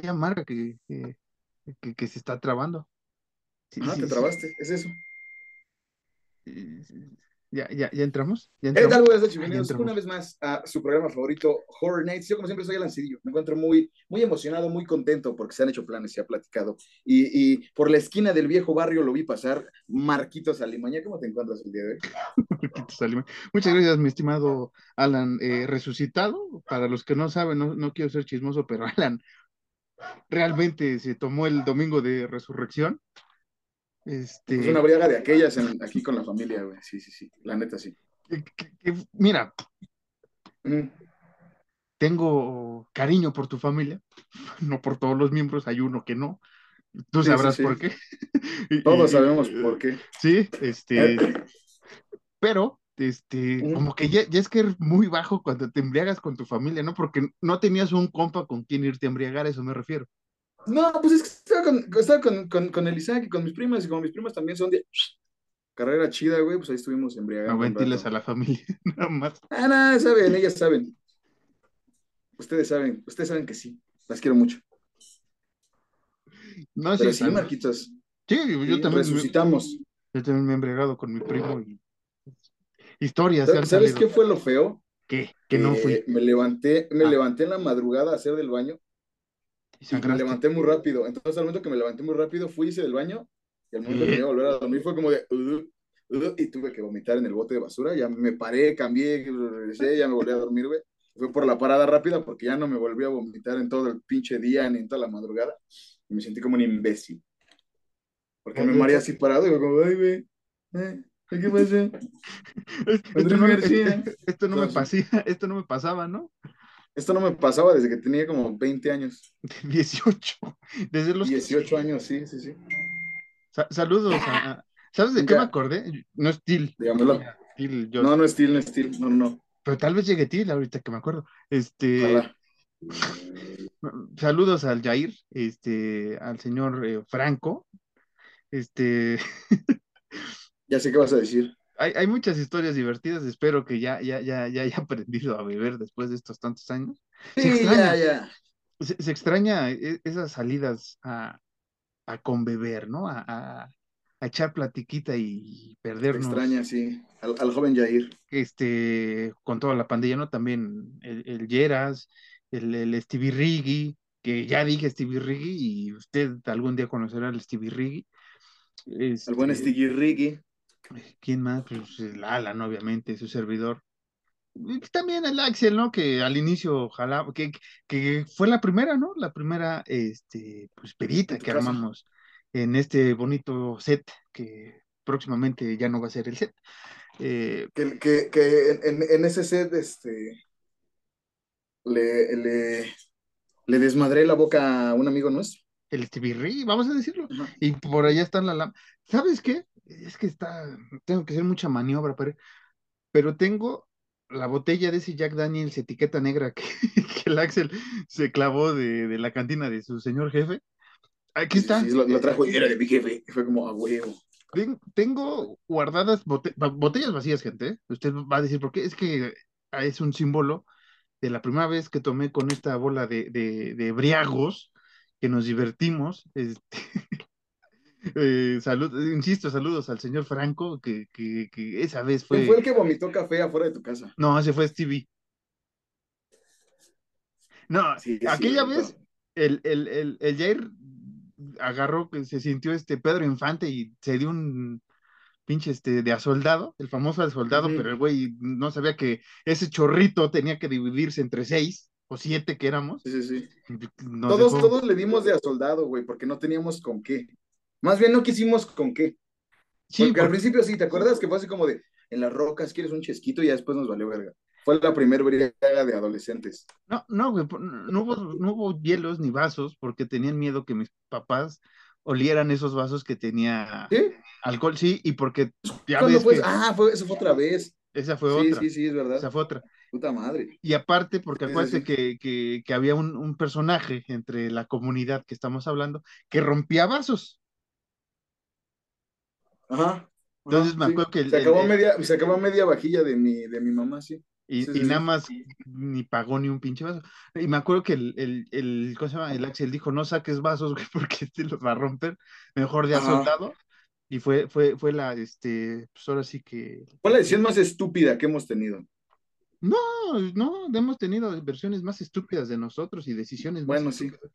ya marca que, que, que, que se está trabando. Sí, Ah, sí, te sí. trabaste, es eso. ¿Ya, ya, ya entramos? ¿Ya ¿Qué tal, entramos? ya Bienvenidos una vez más a su programa favorito, Horror Nights. Yo, como siempre, soy Alan Cedillo. Me encuentro muy, muy emocionado, muy contento porque se han hecho planes, se ha platicado. Y, y por la esquina del viejo barrio lo vi pasar Marquitos Alimaña. ¿Cómo te encuentras el día de hoy? Marquitos Salima. Muchas gracias, mi estimado Alan. Eh, resucitado, para los que no saben, no, no quiero ser chismoso, pero Alan realmente se tomó el domingo de resurrección. Este, Pues una briaga de aquellas en- aquí con la familia, güey. Sí, sí, sí. La neta, sí. que- que- que- mira, Mm. tengo cariño por tu familia, no por todos los miembros, hay uno que no. Tú Sí, sabrás sí, sí. por qué. Todos sabemos y- por qué. Sí, este, Eh, pero, este, como que ya, ya es que eres muy bajo cuando te embriagas con tu familia, ¿no? Porque no tenías un compa con quien irte a embriagar, a eso me refiero. No, pues es que estaba con, estaba con, con, con el Isaac y con mis primas, y como mis primas también son de carrera chida, güey, pues ahí estuvimos embriagando. No ventiles a la familia, nada más. Ah, nada, saben, ellas saben. Ustedes saben, ustedes saben que sí. Las quiero mucho. No, Pero sí, sí, Marquitos. sí, yo sí, también, me, resucitamos. yo también me he embriagado con mi primo y historias ¿Sabes qué fue lo feo? ¿Qué? Que no Eh, fui. Me levanté, me Ah. levanté en la madrugada a hacer del baño Y y me levanté muy rápido. Entonces, al momento que me levanté muy rápido, fui, hice del baño y al momento ¿Qué? que me iba a volver a dormir fue como de y tuve que vomitar en el bote de basura. Ya me paré, cambié, regresé, ya me volví a dormir, güey. Fue por la parada rápida porque ya no me volví a vomitar en todo el pinche día ni en toda la madrugada. Y me sentí como un imbécil. Porque me mareé así parado y fue como, ay, güey, eh, ¿qué pasa? Esto no, García. esto no me Entonces- pasía, esto no me pasaba, ¿no? Esto no me pasaba desde que tenía como 20 años. 18. Desde los 18 años, sí, sí, sí. Sa- saludos a, a- ¿Sabes de qué me acordé? No es Til. Dígamelo. Til, yo- No, no es Steel, no es Steel. No, no. Pero tal vez llegue Til ahorita que me acuerdo. Este, Ojalá. saludos al Jair, este, al señor eh, Franco. Este, Ya sé qué vas a decir. hay, hay muchas historias divertidas. Espero que ya, ya, ya, ya haya aprendido a beber después de estos tantos años. Se Sí, extraña. ya, ya. Se, se extraña e- esas salidas a, a conbeber, ¿no? A, a- a echar platiquita y perdernos. extraña, sí. Al, al joven Jair. este, con toda la pandilla, ¿no? También el, el Yeras, el, el Stevie Riggy, que ya dije Stevie Riggy y usted algún día conocerá al Stevie Riggy. El buen Este, Stiggy Riggy. ¿Quién más? Pues el Alan, obviamente, su servidor. Y también el Axel, ¿no? Que al inicio jalaba, que, que fue la primera, ¿no? La primera, este, pues, tu que casa. armamos en este bonito set que próximamente ya no va a ser el set. Eh, Que, que, que en, en ese set, este. Le, le, le desmadré la boca a un amigo nuestro. el Riggy, vamos a decirlo. Ajá. Y por allá está la lámpara. ¿Sabes qué? Es que está, tengo que hacer mucha maniobra, pero, pero tengo la botella de ese Jack Daniels etiqueta negra que, que el Axel se clavó de, de la cantina de su señor jefe. Aquí está. sí, lo, lo trajo y era de mi jefe. Fue como a huevo. Ten- Tengo guardadas bote- botellas vacías, gente. Usted va a decir por qué. Es que ah, es un símbolo de la primera vez que tomé con esta bola de, de, de briagos, que nos divertimos. Este, eh, salud, insisto, saludos al señor Franco, que, que, que esa vez ¿Quién fue. fue el que vomitó café afuera de tu casa? No, ese fue Stevie. No, Sí, aquella vez el, el, el, el Jair agarró, se sintió este Pedro Infante y se dio un pinche este de a soldado, el famoso de soldado, Ujú. pero el güey no sabía que ese chorrito tenía que dividirse entre seis o siete que éramos. Sí, sí, sí. Nos Todos, dejó- todos le dimos de a soldado, güey, porque no teníamos con qué. Más bien no quisimos con qué. Sí, Porque al principio sí, ¿te acuerdas que fue así como de en las rocas quieres un chesquito y ya después nos valió verga? Fue la primer briaga de adolescentes. no, no, güey, no hubo, no hubo hielos ni vasos porque tenían miedo que mis papás olieran esos vasos que tenía ¿Sí? alcohol, sí, y porque ya ¿Cuándo ves fue? que Ah, fue, eso fue otra vez. esa fue sí, otra, sí, sí, es verdad. esa fue otra. Puta madre. Y aparte, porque acuérdate sí. que, que, que había un, un personaje entre la comunidad que estamos hablando que rompía vasos. Ajá. Entonces me sí. acuerdo que el- se, acabó el- media, se acabó media vajilla de mi, de mi mamá, sí. Y, Sí, y sí, nada más ni pagó ni un pinche vaso. Y me acuerdo que el, el, el, ¿cómo se llama? El Axel dijo, no saques vasos, güey, porque te los va a romper. Mejor de a Ajá. soldado. Y fue, fue, fue la, este, pues ahora sí que. ¿Cuál es la decisión más estúpida que hemos tenido? No, no, hemos tenido versiones más estúpidas de nosotros y decisiones más Bueno, sí. estúpidas.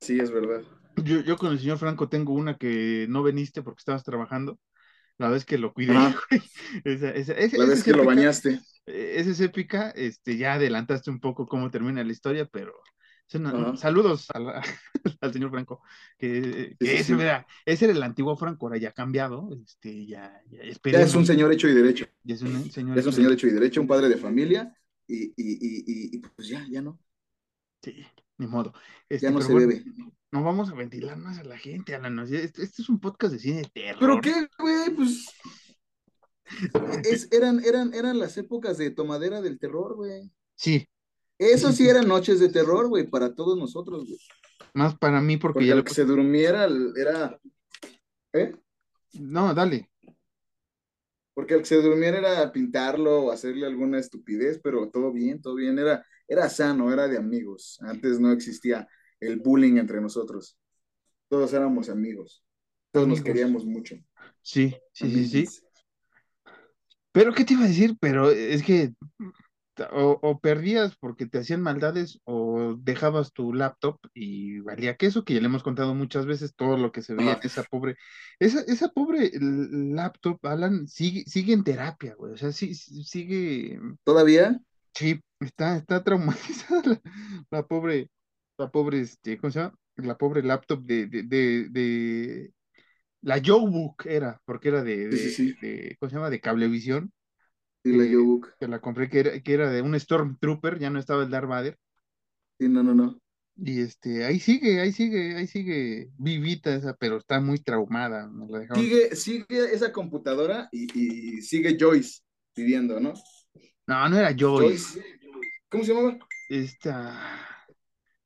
Sí, es verdad. Yo, yo con el señor Franco tengo una que no veniste porque estabas trabajando. La vez que lo cuidé. Esa, esa, esa- La vez que lo bañaste. Eh, Esa es épica, este, ya adelantaste un poco cómo termina la historia, pero saludos la- al señor Franco, que, que Sí, sí, ese, sí. mira, ese era el antiguo Franco, ahora ya ha cambiado, este, ya, ya, Ya es un señor hecho y derecho. ya es un señor, Es un hecho señor hecho y derecho, un padre de familia. Y, y, y, y, y, pues ya, ya no. sí, ni modo. Este, Ya no se bueno, bebe. no vamos a ventilar más a la gente, Alan. Este, este es un podcast de cine terror. ¿Pero qué, güey? Pues. es- eran, eran, eran las épocas de tomadera del terror, güey. Sí, Eso Sí, eran noches de terror, güey, para todos nosotros, güey. más para mí porque Porque ya le que se durmiera era. ¿Eh? No, dale. Porque el que se durmiera era pintarlo o hacerle alguna estupidez, pero todo bien, todo bien. Era, era sano, era de amigos. Antes no existía el bullying entre nosotros. Todos éramos amigos. Todos nos queríamos mucho. Sí, sí, sí, sí. Pero, ¿qué te iba a decir? Pero es que o, o perdías porque te hacían maldades o dejabas tu laptop y valía queso, que ya le hemos contado muchas veces todo lo que se veía en esa pobre, esa, esa pobre laptop, Alan, sigue, sigue en terapia, güey. O sea, sí- sigue, ¿Todavía? Sí, está, está traumatizada la, la pobre, la pobre, este, ¿cómo se llama? La pobre laptop de, de, de, de- la Yobook era, porque era de, Sí, sí, de, sí. de, ¿cómo se llama? De Cablevisión Sí, la eh, Yobook. que la compré, que era, que era de un Stormtrooper, ya no estaba el Darth Vader, Sí, no, no, no. y este, ahí sigue, ahí sigue, ahí sigue vivita esa, pero está muy traumada, me la dejaron. Sigue, sigue esa computadora y, y sigue Joyce viviendo, ¿no? No, no era Joyce, Joyce. ¿Cómo se llamaba? esta,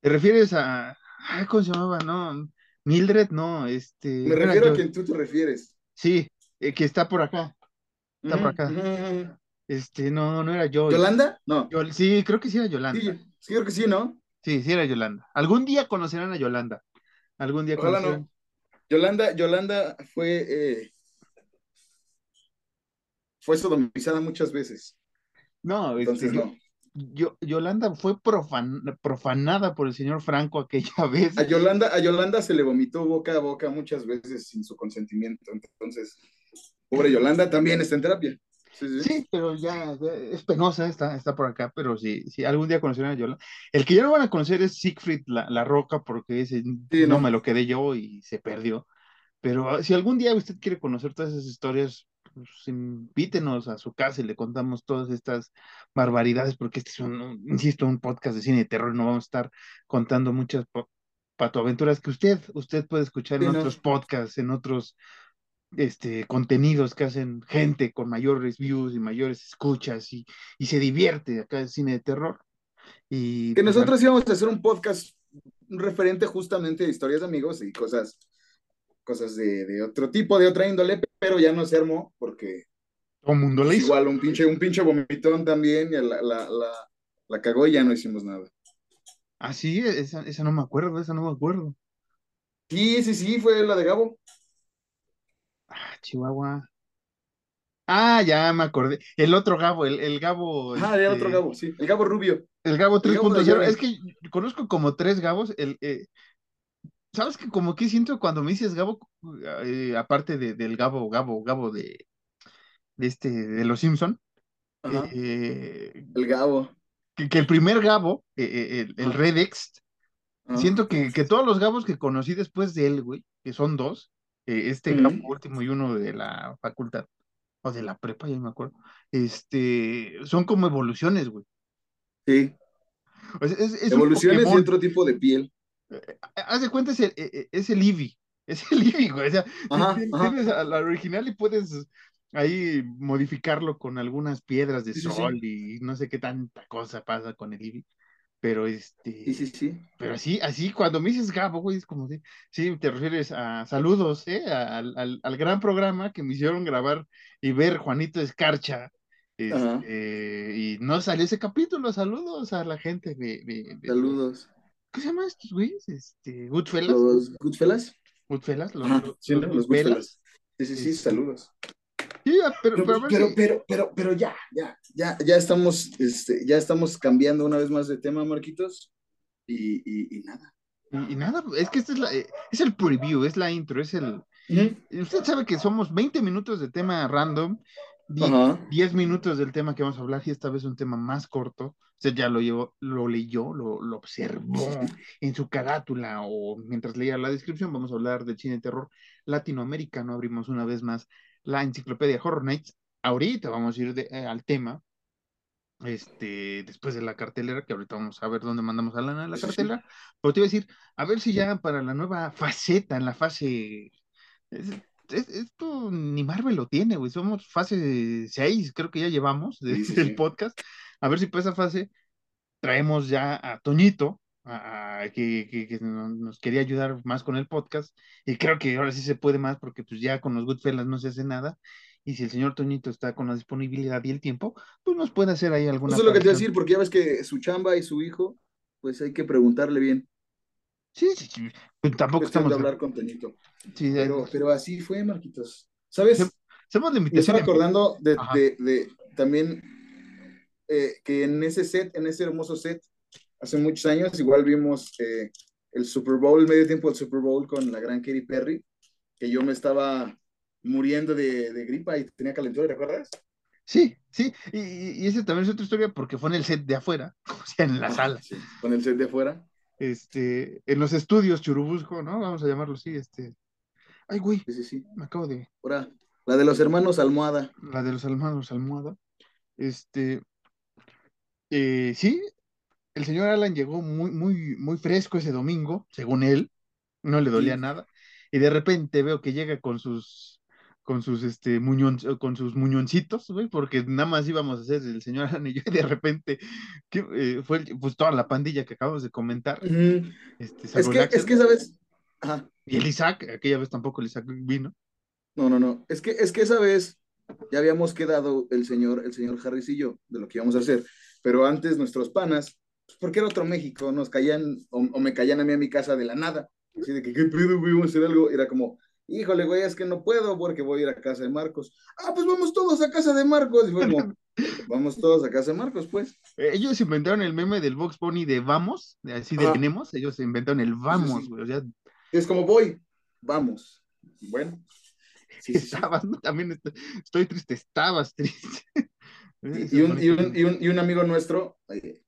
¿te refieres a, ay, ¿cómo se llamaba? No, Mildred, no, este, Me refiero a Joyce. quien tú te refieres. sí, eh, que está por acá, está por acá, este, no, no era Joyce, ¿Yolanda? No. Sí, creo que sí era Yolanda, Sí, sí, creo que sí, ¿no? sí, sí era Yolanda, algún día conocerán a Yolanda, algún día Ojalá conocerán, no. Yolanda, Yolanda fue, eh, fue sodomizada muchas veces. No, Entonces, no. Yo- Yolanda fue profan- profanada por el señor Franco aquella vez. A Yolanda, a Yolanda se le vomitó boca a boca muchas veces sin su consentimiento. Entonces, pobre Yolanda también está en terapia. Sí, sí. Sí, pero ya, es penosa, está, está por acá, pero sí, sí, algún día conocerán a Yolanda. El que ya no van a conocer es Siegfried la, la Roca, porque ese Sí, no no. me lo quedé yo y se perdió. Pero ah, si algún día usted quiere conocer todas esas historias, pues, invítenos a su casa y le contamos todas estas barbaridades, porque este es un, insisto, un podcast de cine de terror, no vamos a estar contando muchas pa- patoaventuras que usted, usted puede escuchar en Sí, no. otros podcasts, en otros este, contenidos que hacen gente con mayores views y mayores escuchas y, y se divierte acá en cine de terror. Y Que pues, nosotros íbamos a hacer un podcast referente justamente a historias de amigos y cosas, cosas de, de otro tipo, de otra índole, pero ya no se armó porque todo el mundo la pues, hizo. igual un pinche, un pinche vomitón también y la, la, la, la cagó y ya no hicimos nada. Ah, sí, esa, esa no me acuerdo, esa no me acuerdo. Sí, sí, sí, fue la de Gabo. Ah, Chihuahua. Ah, ya me acordé. El otro Gabo, el, el Gabo, Ah, era otro este, Gabo, sí, el Gabo Rubio. el Gabo El Gabo de 3.0. Johnny. Es que conozco como tres Gabos. El, eh, ¿sabes que como que siento cuando me dices Gabo, eh, aparte de, del Gabo, Gabo, Gabo de, de este, de los Simpson, eh, el Gabo. que, que el primer Gabo, eh, el, el. Redex, siento que, que todos los Gabos que conocí después de él, güey, que son dos, este Gabo último y uno de la facultad, o de la prepa, ya me acuerdo, este, son como evoluciones, güey. Sí, O sea, es, es un evoluciones y otro tipo de piel. Haz de cuenta, es el, eh, eh, es el Eevee, es el Eevee, güey. O sea, Ajá, ti- ajá. tienes a la original y puedes ahí modificarlo con algunas piedras de Sí, sí, sol sí. y no sé qué tanta cosa pasa con el Eevee. Pero Sí, este, sí, sí. pero así, así, cuando me dices Gabo, güey, es como de, sí, te refieres a saludos, ¿eh? Al, al, al gran programa que me hicieron grabar y ver Juanito Escarcha Ajá. Este, y no salió ese capítulo. Saludos a la gente de, de- de- Saludos. ¿Qué se llaman estos güeyes? Este, Goodfellas. Los Goodfellas. Goodfellas, los, los- sí, ¿no? los Los Goodfellas. Goodfellas. Sí, sí, sí, Este, saludos. Sí, ah, pero, Pero, pero, pero, si- pero, pero, pero ya, ya, ya, ya estamos, este, ya estamos cambiando una vez más de tema, Marquitos. Y, y, y nada. y, y nada, es que este es, la, eh, es el preview, es la intro, es el... Usted sabe que somos 20 minutos de tema random, die- Ajá. 10 minutos del tema que vamos a hablar y esta vez un tema más corto. Usted ya lo, llevó, lo leyó, lo, lo observó en su carátula o mientras leía la descripción. Vamos a hablar del cine de terror latinoamericano. Abrimos una vez más la enciclopedia Horror Nights. Ahorita vamos a ir de- eh, al tema. Este, después de la cartelera, que ahorita vamos a ver dónde mandamos a Lana la Sí, sí, sí. cartelera. Pero te iba a decir, a ver si ya para la nueva faceta, en la fase esto ni Marvel lo tiene, güey. Somos fase 6, creo que ya llevamos de- Sí, sí, del sí. podcast. A ver si para esa fase traemos ya a Toñito, a- a- que, que- que no- nos quería ayudar más con el podcast. Y creo que ahora sí se puede más porque pues ya con los Goodfellas no se hace nada. Y si el señor Toñito está con la disponibilidad y el tiempo, pues nos puede hacer ahí alguna Eso es lo que te iba a decir, porque ya ves que su chamba y su hijo, pues hay que preguntarle bien. Sí, sí, sí. Pues tampoco estamos... de hablar con Toñito. sí, Pero, pero así fue, Marquitos. ¿Sabes? Hacemos hacemos la Me invitación. estaba en- acordando de, Ajá. de- de también eh, que en ese set, en ese hermoso set, hace muchos años, igual vimos eh, el Super Bowl, el medio tiempo del Super Bowl con la gran Katy Perry, que yo me estaba muriendo de, de gripa y tenía calentura, ¿te acuerdas? Sí, sí, y, y- ese también es otra historia porque fue en el set de afuera, o sea, en la Ajá, sala, sí, con el set de afuera. Este, en los estudios Churubusco, ¿no? Vamos a llamarlo así, este. Ay, güey, Sí, sí, sí. me acabo de. Ahora, la de los hermanos Almohada. La de los hermanos Almohada. Este. eh, sí, el señor Alan llegó muy, muy, muy fresco ese domingo, según él, no le dolía Sí. nada, y de repente veo que llega con sus. Con sus, este, muñon, con sus muñoncitos, güey, porque nada más íbamos a hacer el señor Alan y de repente, que, eh, fue pues toda la pandilla que acabamos de comentar, este, Es que, Axel, es que, ¿sabes? Ajá. y el Isaac, aquella vez tampoco el Isaac vino. No, no, no. Es que, es que esa vez ya habíamos quedado el señor, el señor Harris y yo de lo que íbamos a hacer. Pero antes nuestros panas, pues, porque era otro México, nos caían o, o me caían a mí a mi casa de la nada. Así de que, ¿qué pedo? Vamos a hacer algo. Era como, híjole, güey, es que no puedo porque voy a ir a casa de Marcos. Ah, pues vamos todos a casa de Marcos. Y fue como, vamos todos a casa de Marcos, pues. Eh, Ellos inventaron el meme del Box Bunny de vamos, así de Ajá. tenemos, ellos inventaron el vamos, sí. güey, o sea, Y es como, voy, vamos. Bueno. Sí, estabas, ¿no? También est- estoy triste, estabas triste. Y, y un, y, un, y, un, y un amigo nuestro, eh,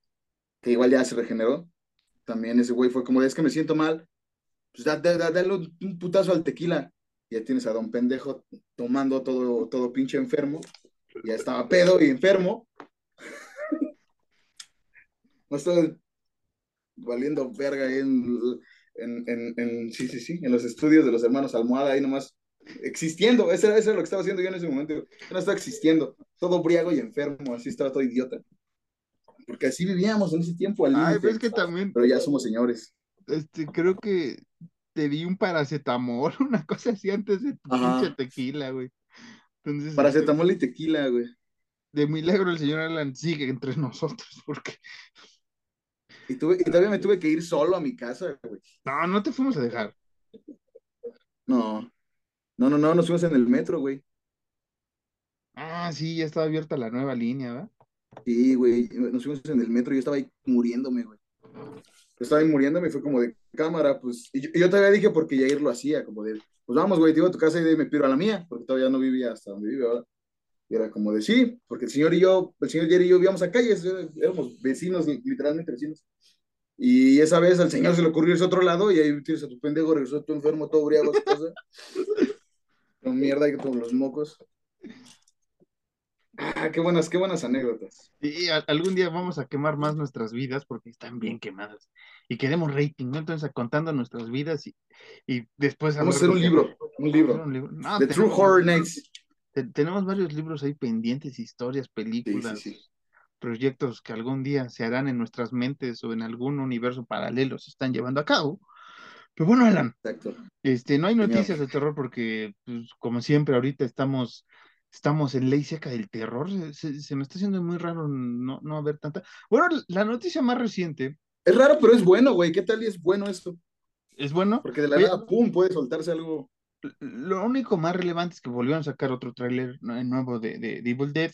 que igual ya se regeneró, también ese güey fue como, es que me siento mal, pues da, da- da- dale un putazo al tequila. Y ya tienes a don pendejo tomando todo, todo pinche enfermo. Ya estaba pedo y enfermo. No estoy valiendo verga ahí en, en, en, en- sí, sí, sí, en los estudios de los hermanos Almohada, ahí nomás existiendo. Eso era, eso era lo que estaba haciendo yo en ese momento. Yo no estaba existiendo, todo briago y enfermo, así estaba todo idiota. Porque así vivíamos en ese tiempo al Ay, pero es que también, Pero ya somos señores. Este, creo que te di un paracetamol, una cosa así antes de tu pinche tequila, güey. Entonces, este, Paracetamol y tequila, güey. de milagro el señor Alan sigue entre nosotros, porque, Y, tuve, y todavía me tuve que ir solo a mi casa, güey. no, no te fuimos a dejar. No. No, no, no, nos fuimos en el metro, güey. Ah, sí, ya estaba abierta la nueva línea, ¿verdad? Sí, güey, nos fuimos en el metro y yo estaba ahí muriéndome, güey. Estaba ahí muriéndome y fue como de cámara, pues. Y yo, y yo todavía dije porque Yair lo hacía, como de, pues vamos, güey, te iba a tu casa y de ahí me piro a la mía, porque todavía no vivía hasta donde vive ahora. Y era como de sí, porque el señor y yo, el señor Yair y yo vivíamos a calles, éramos vecinos, literalmente vecinos. Y esa vez al señor se le ocurrió ese otro lado y ahí tienes a tu pendejo, regresó tu enfermo, todo briago a casa. Con mierda y con los mocos. Ah, qué buenas, qué buenas anécdotas. Y a- algún día vamos a quemar más nuestras vidas porque están bien quemadas. Y queremos rating, ¿no? Entonces, contando nuestras vidas y, y después Vamos a hacer un libro, un libro. un libro. No, The True tenemos- Horror Nights. te- tenemos varios libros ahí pendientes, historias, Sí, películas, sí, sí. proyectos que algún día se harán en nuestras mentes o en algún universo paralelo se están llevando a cabo. Pero bueno, Alan, Exacto. este, no hay Señor. noticias de terror porque, pues, como siempre, ahorita estamos estamos en ley seca del terror. Se, se me está haciendo muy raro no, no haber tanta. Bueno, la noticia más reciente. Es raro, pero es bueno, güey. ¿Qué tal y es bueno esto? Es bueno. Porque de la nada, pum, puede soltarse algo. Lo único más relevante es que volvieron a sacar otro tráiler nuevo de, de, Evil Dead.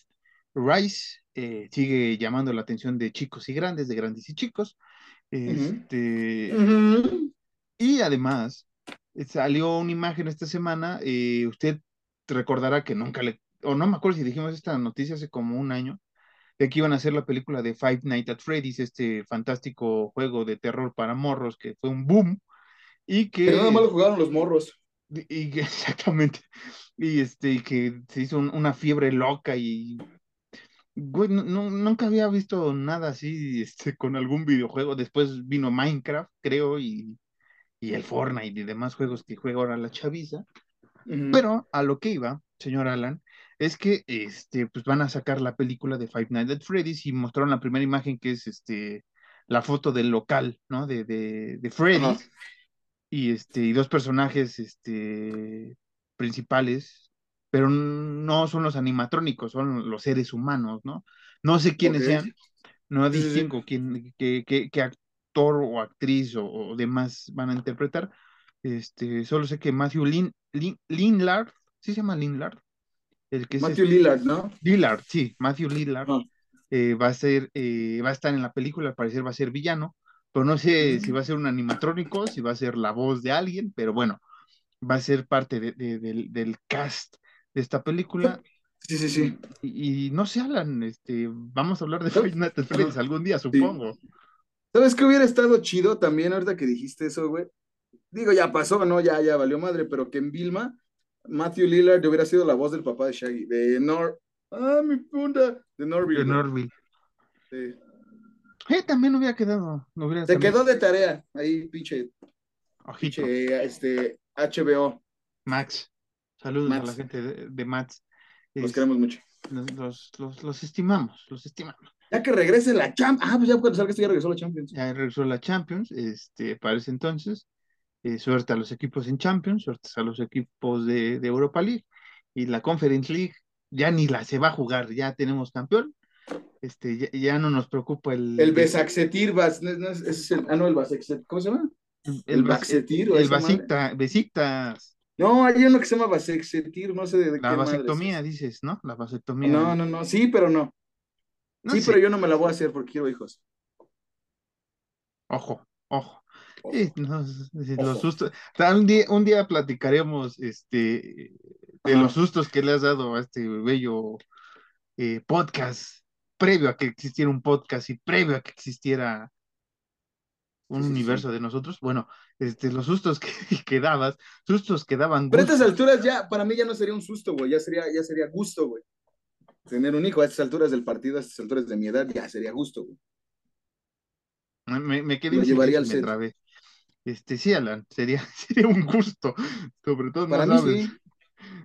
Rise eh, sigue llamando la atención de chicos y grandes, de grandes y chicos. Este, Y además, salió una imagen esta semana. Eh, usted recordará que nunca le, o no me acuerdo si dijimos esta noticia hace como un año, de que iban a hacer la película de Five Nights at Freddy's, este fantástico juego de terror para morros que fue un boom. Y que. nada más lo jugaron los morros. Y, exactamente. Y este, que se hizo una fiebre loca y. Güey, nunca había visto nada así este, con algún videojuego. Después vino Minecraft, creo, y, y el Fortnite y demás juegos que juega ahora la chaviza. Pero a lo que iba, señor Alan, es que este, pues van a sacar la película de Five Nights at Freddy's y mostraron la primera imagen que es este, la foto del local, ¿no? De, de, de Freddy's y, este, y dos personajes este, principales, pero no son los animatrónicos, son los seres humanos, ¿no? No sé quiénes sean, no distingo quién, qué, qué, actor o actriz o, demás van a interpretar. Este, solo sé que Matthew Lin, Lillard, ¿sí se llama Lillard? El que Matthew este Lillard, ¿no? Lillard, sí, Matthew Lillard. Eh, va a ser, eh, va a estar en la película, al parecer va a ser villano, pero no sé si va a ser un animatrónico, si va a ser la voz de alguien, pero bueno, va a ser parte del, cast de esta película. Sí, sí, sí. Y, no se hablan, este, vamos a hablar de Five Nights algún día, supongo. ¿Sabes qué hubiera estado chido también ahorita que dijiste eso, güey? Digo, ya pasó, ¿no? Ya, ya valió madre, pero que en Vilma, Matthew Lillard hubiera sido la voz del papá de Shaggy, de Nor... Ah, mi punta, de Norville. De Norville. Sí. Eh, también hubiera quedado. Se quedó de tarea ahí, pinche. Pinche, este, HBO. Max. Saludos a la gente de, Max. Los queremos mucho. Los, los, los, estimamos, los estimamos. Ya que regrese la Champions. Ah, pues ya cuando salga esto ya regresó la Champions. Ya regresó la Champions, este, para ese entonces. Eh, suerte a los equipos en Champions, suerte a los equipos de, de Europa League. Y la Conference League ya ni la se va a jugar, ya tenemos campeón este, ya, no nos preocupa el... El Besaxetir, no, es el, ah, no, el Basexetir, ¿cómo se llama? El, el Baxetir. El Basicta, No, hay uno que se llama Basexetir, no sé de, La vasectomía, dices, ¿no? La vasectomía. No, no, no, sí, pero no. sí, pero yo no me la voy a hacer porque quiero hijos. Ojo, ojo. Los sustos. Un día, un día platicaremos este, de los sustos que le has dado a este bello eh, podcast previo a que existiera un podcast y previo a que existiera un universo de nosotros, bueno, este, los sustos que, que dabas, sustos que daban Pero a estas alturas ya, para mí ya no sería un susto, güey, ya sería, ya sería gusto, güey. Tener un hijo a estas alturas del partido, a estas alturas de mi edad, ya sería gusto, güey. Me, me quedé Lo llevaría al me Este, sí, Alan, sería, sería un gusto, sobre todo, para mí sí.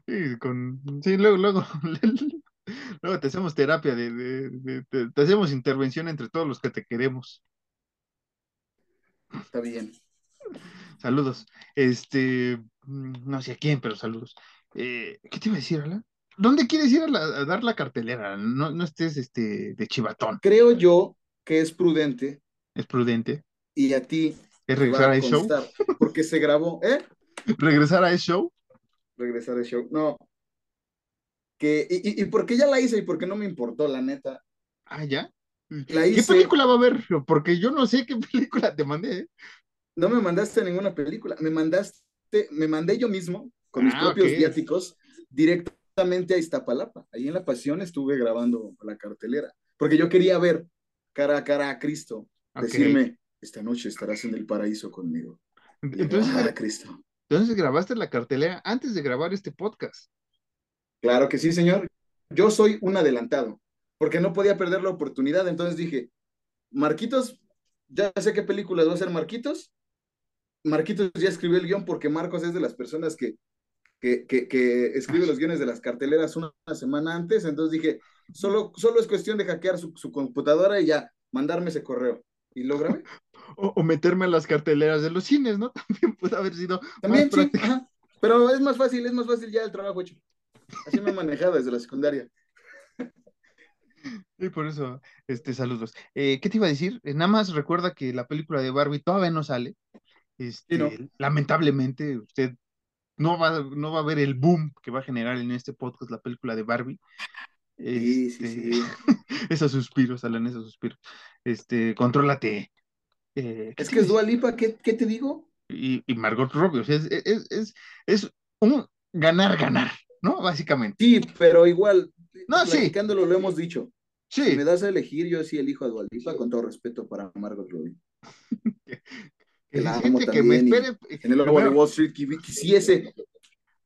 Sí, con, sí, luego, luego, Luego te hacemos terapia, de, te hacemos intervención entre todos los que te queremos. Está bien. Saludos. Este, mm, no sé a quién, pero saludos. Eh, ¿Qué te iba a decir, Alan? ¿Dónde quieres ir a, dar la cartelera? No, no estés este, de chivatón. Creo yo que es prudente. Es prudente. Y a ti. ¿Es regresar a ese show? Porque se grabó, ¿eh? ¿Regresar a show? Regresar a show. No, que, y, y, por qué ya la hice y por qué no me importó, la neta. Ah, ya. ¿Qué película va a haber? Porque yo no sé qué película te mandé. ¿eh? No me mandaste ninguna película, me mandaste, me mandé yo mismo con mis ah, propios viáticos directamente a Iztapalapa. Ahí en La Pasión estuve grabando la cartelera, porque yo quería ver cara a cara a Cristo, decirme, esta noche estarás en el paraíso conmigo. Entonces, Cristo. Entonces grabaste la cartelera antes de grabar este podcast. Claro que sí, señor. Yo soy un adelantado, porque no podía perder la oportunidad. Entonces dije, Marquitos, ya sé qué películas va a hacer Marquitos. Marquitos ya escribió el guion porque Marcos es de las personas que, que, que, escribe los guiones de las carteleras una, semana antes. Entonces dije, solo, solo es cuestión de hackear su, computadora y ya mandarme ese correo. Y lo grabé. O, meterme en las carteleras de los cines, ¿no? También puede haber sido. También, sí. Pero es más fácil, es más fácil ya el trabajo hecho. Así me he manejado desde la secundaria. Y por eso, este, saludos. Eh, ¿qué te iba a decir? Eh, nada más recuerda que la película de Barbie todavía no sale. Sí, no. Este, lamentablemente, usted no va, no va a ver el boom que va a generar en este podcast la película de Barbie. Sí, sí, Este, sí. esos suspiros, Alan, esos suspiros. Este, contrólate. Eh, ¿qué Es que es Dua Lipa, ¿qué, qué te digo? Y, y Margot Robbie, o sea, es, es, es, es un ganar-ganar, ¿no? Básicamente. Sí, pero igual, No, sí, platicándolo lo hemos dicho. Si sí. me das a elegir, yo sí elijo a Dua Lipa, con todo respeto para Margot Robbie. Que si la amo siente que me espere, en el Wall Street quisiese.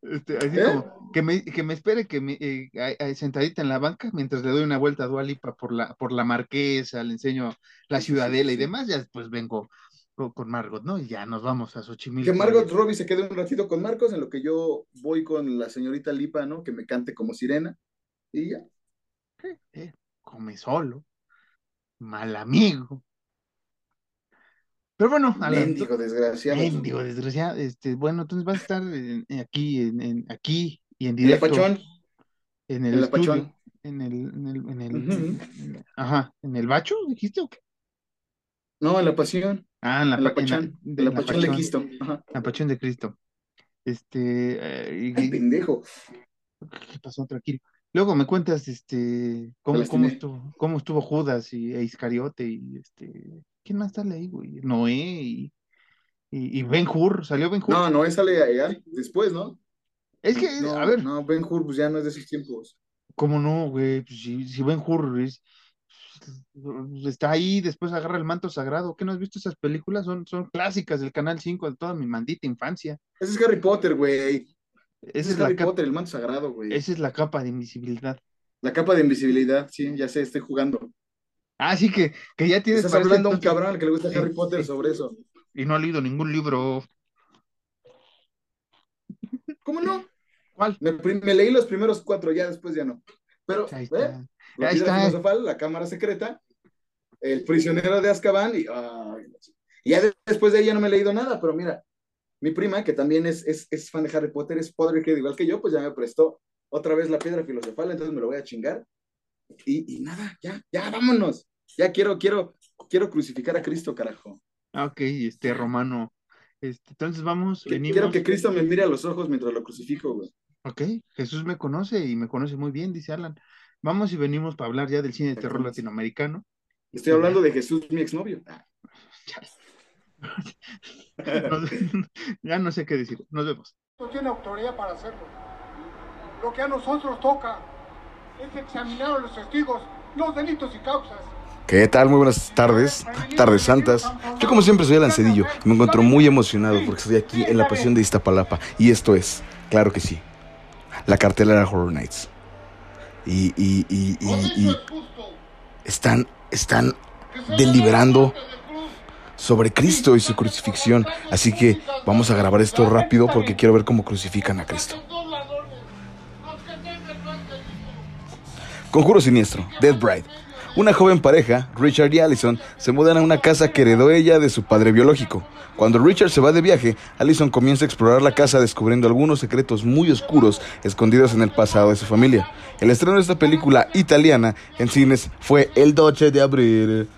Este, así ¿Eh? como que me, que me espere que me, eh, sentadita en la banca mientras le doy una vuelta a Dua Lipa por la, por la Marquesa, le enseño la Ciudadela y demás, ya después vengo con, Margot, ¿no? Y ya nos vamos a Que Xochimilco. Margot ahí. Robbie se quede un ratito con Marcos, en lo que yo voy con la señorita Lipa, ¿no? Que me cante como sirena. Y ya. Eh, come solo, mal amigo. Pero bueno, Mendigo, desgraciado. mendigo, desgraciado, este, bueno, entonces vas a estar en- en aquí, en, aquí y en directo Pachón. en el estudio, Pachón. en el, en el, en el, en- ajá, en el bacho, dijiste o qué? No, en la Pasión. Ah, en la, la pa- en la, Pachán. de- la la Pachón de Cristo. Ajá. la Pachón de Cristo. Este, eh, Ay, pendejo. ¿qué pasó? Tranquilo. Luego me cuentas, este, cómo, cómo estuvo, cómo estuvo Judas y e Iscariote y este, ¿quién más sale ahí, güey? Noé y, y, y Ben Hur, ¿salió Ben Hur? No, no, esa sale allá después, ¿no? Es que, a No, ver, no, Ben Hur pues ya no es de esos tiempos. ¿cómo no, güey? Pues si, si Ben Hur es- está ahí, después agarra el manto sagrado. ¿Qué no has visto esas películas? Son, son clásicas del Canal 5 de toda mi maldita infancia. Ese es Harry Potter, güey. Ese es Harry Potter, el manto sagrado, güey. esa es la capa de invisibilidad. La capa de invisibilidad, sí, ya sé, estoy jugando. Ah, sí que, que ya tienes Estás ese hablando a un cabrón que le gusta Harry Potter sí. sobre eso. y no ha leído ningún libro. ¿Cómo no? ¿Cuál? Me, me leí los primeros cuatro, ya después ya no. Pero, Ahí ¿eh? está. La Ahí piedra está. filosofal, la cámara secreta, el prisionero de Azkaban, y, ay, y ya de- después de ahí ya no me he leído nada, pero mira, mi prima, que también es, es, es fan de Harry Potter, es Potterhead igual que yo, pues ya me prestó otra vez la piedra filosofal, entonces me lo voy a chingar. Y, y nada, ya, ya, vámonos. Ya quiero, quiero, quiero crucificar a Cristo, carajo. Ah, ok, este romano. Este, entonces vamos, Que- venimos. Quiero que Cristo me mire a los ojos mientras lo crucifico, güey. Ok, Jesús me conoce y me conoce muy bien, dice Alan. Vamos y venimos para hablar ya del cine de terror latinoamericano. Estoy hablando de Jesús, mi exnovio. Ah, ya no sé qué decir. Nos vemos. no tiene autoridad para hacerlo. Lo que a nosotros toca es examinar a los testigos, los delitos y causas. ¿Qué tal? Muy buenas tardes, tardes santas. Yo como siempre soy Alan Cedillo y me encuentro muy emocionado porque estoy aquí en la pasión de Iztapalapa y esto es, claro que sí, la cartelera Horror Nights. Y, y, y, y, y están, están deliberando sobre Cristo y su crucifixión. Así que vamos a grabar esto rápido porque quiero ver cómo crucifican a Cristo. Conjuro siniestro, Dead Bride. Una joven pareja, Richard y Allison, se mudan a una casa que heredó ella de su padre biológico. Cuando Richard se va de viaje, Allison comienza a explorar la casa descubriendo algunos secretos muy oscuros escondidos en el pasado de su familia. El estreno de esta película italiana en cines fue el 12 de abril.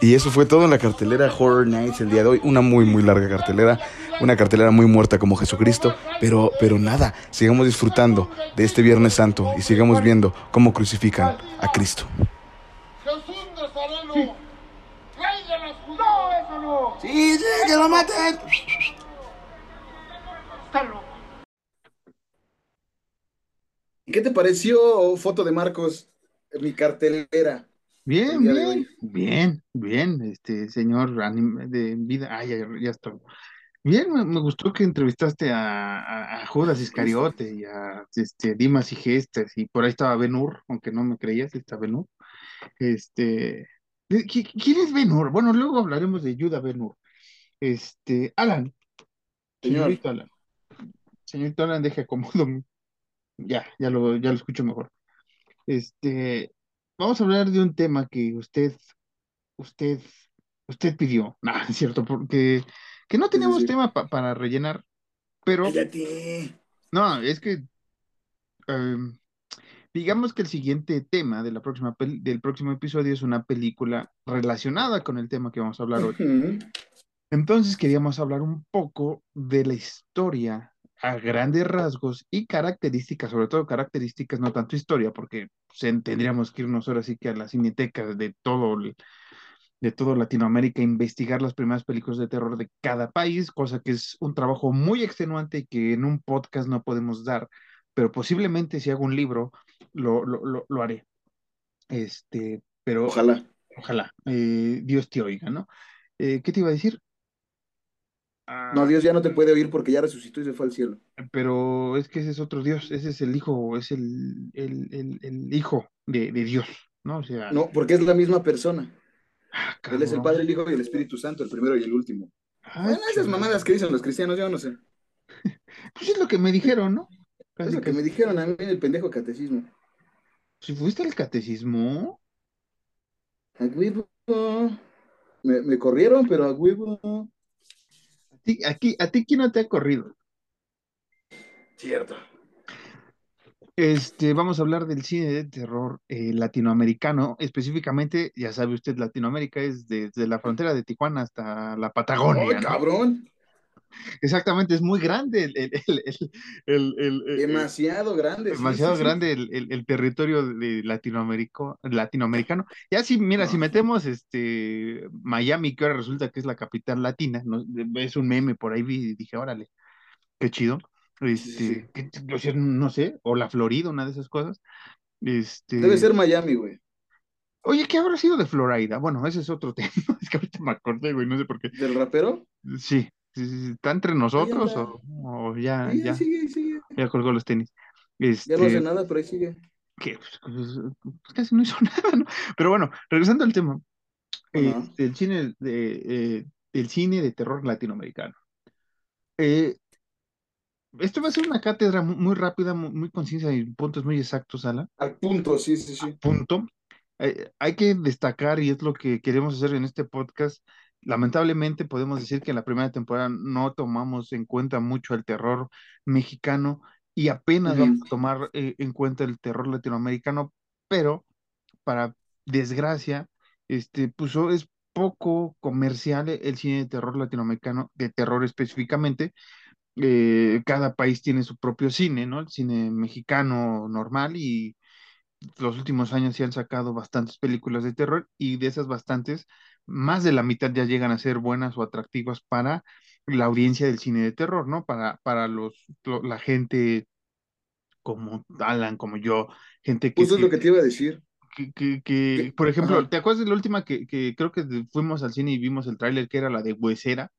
Y eso fue todo en la cartelera Horror Nights el día de hoy. Una muy, muy larga cartelera. Una cartelera muy muerta como Jesucristo. Pero, pero nada, sigamos disfrutando de este Viernes Santo y sigamos viendo cómo crucifican a Cristo. Jesús Nazareno, rey de los judíos. No, eso no. ¡Sí, sí, que lo maten! Está loco. ¿Y qué te pareció foto de Marcos, mi cartelera? Bien, bien, bien, bien, este señor anim- de vida. Ah, ya, ya está. Bien, me, me gustó que entrevistaste a, a- a Judas Iscariote y a este, Dimas y Gestas, y por ahí estaba Ben Hur, aunque no me creías, está Ben Hur. Este, ¿qui- qui- ¿quién es Ben Hur? Bueno, luego hablaremos de Yuda Ben Hur. Este, Alan, Señor. señorito Alan, señorito Alan, deje acomodo. Ya, ya lo, ya lo escucho mejor. Este, vamos a hablar de un tema que usted, usted, usted pidió. No, es cierto, porque que no teníamos sí. tema pa- para rellenar, pero Cállate. no, es que em, digamos que el siguiente tema de la próxima del próximo episodio es una película relacionada con el tema que vamos a hablar hoy. Ujú. Entonces queríamos hablar un poco de la historia a grandes rasgos y características, sobre todo características, no tanto historia, porque pues, tendríamos que irnos ahora sí que a la cineteca de todo, de todo Latinoamérica, a investigar las primeras películas de terror de cada país, cosa que es un trabajo muy extenuante y que en un podcast no podemos dar, pero posiblemente si hago un libro lo, lo, lo, lo haré. Este, pero Ojalá. ojalá, eh, Dios te oiga, ¿no? Eh, ¿qué te iba a decir? Ah, No, Dios ya no te puede oír porque ya resucitó y se fue al cielo. pero es que ese es otro Dios, ese es el hijo, es el, el, el, el hijo de, de Dios, ¿no? O sea, No, porque es la misma persona. ah, Él es el. Padre, el Hijo y el Espíritu Santo, el primero y el último. Ah, Bueno, esas mamadas que dicen los cristianos, yo no sé. Pues es lo que me dijeron, ¿no? Es Casi, lo que me dijeron a mí en el pendejo catecismo. Si fuiste al catecismo, A huevo. Me, me corrieron, pero a huevo. A ti, aquí, a ti quién no te ha corrido. Cierto. Este, vamos a hablar del cine de terror eh, latinoamericano, específicamente, ya sabe usted, Latinoamérica es desde la frontera de Tijuana hasta la ¡Ay, Patagonia, ¿no? cabrón! Exactamente, es muy grande el, el, el, el, Demasiado grande. demasiado sí, sí. grande el, el- el territorio de Latinoamérico, latinoamericano. Ya si, mira, si metemos este Miami, que ahora resulta que es la capital latina, ¿no? Es un meme por ahí y dije, órale, qué chido. Este, que- o sea, no sé, o la Florida, una de esas cosas. Este, Debe ser Miami, güey. Oye, ¿qué habrá sido de Florida? Bueno, ese es otro tema. Es que ahorita me acordé, güey, no sé por qué. ¿Del rapero? Sí, ¿está entre nosotros o, o ya, Sí, ya, sigue, sigue. ya colgó los tenis? Ya no hace Este, nada, pero ahí sigue. que pues, pues, pues, casi no hizo nada, ¿no? Pero bueno, regresando al tema, Ajá. este, el cine de, eh, el cine de terror latinoamericano. Eh, esto va a ser una cátedra mu- muy, rápida, mu- muy, concisa y puntos muy exactos, Ala. Al punto, sí, sí, sí. Punto. Eh, hay que destacar, y es lo que queremos hacer en este podcast. Lamentablemente podemos decir que en la primera temporada no tomamos en cuenta mucho el terror mexicano y apenas vamos a tomar eh, en cuenta el terror latinoamericano, pero para desgracia, este, pues o- es poco comercial el cine de terror latinoamericano, de terror específicamente. Eh, cada país tiene su propio cine, ¿no? El cine mexicano normal y los últimos años se han sacado bastantes películas de terror y de esas bastantes, más de la mitad ya llegan a ser buenas o atractivas para la audiencia del cine de terror, ¿no? Para, para los, lo- la gente como Alan, como yo, gente que, Justo es lo que, te iba a decir. que, que- que, por ejemplo, ajá. ¿te acuerdas de la última que, que creo que fuimos al cine y vimos el tráiler que era la de Huesera,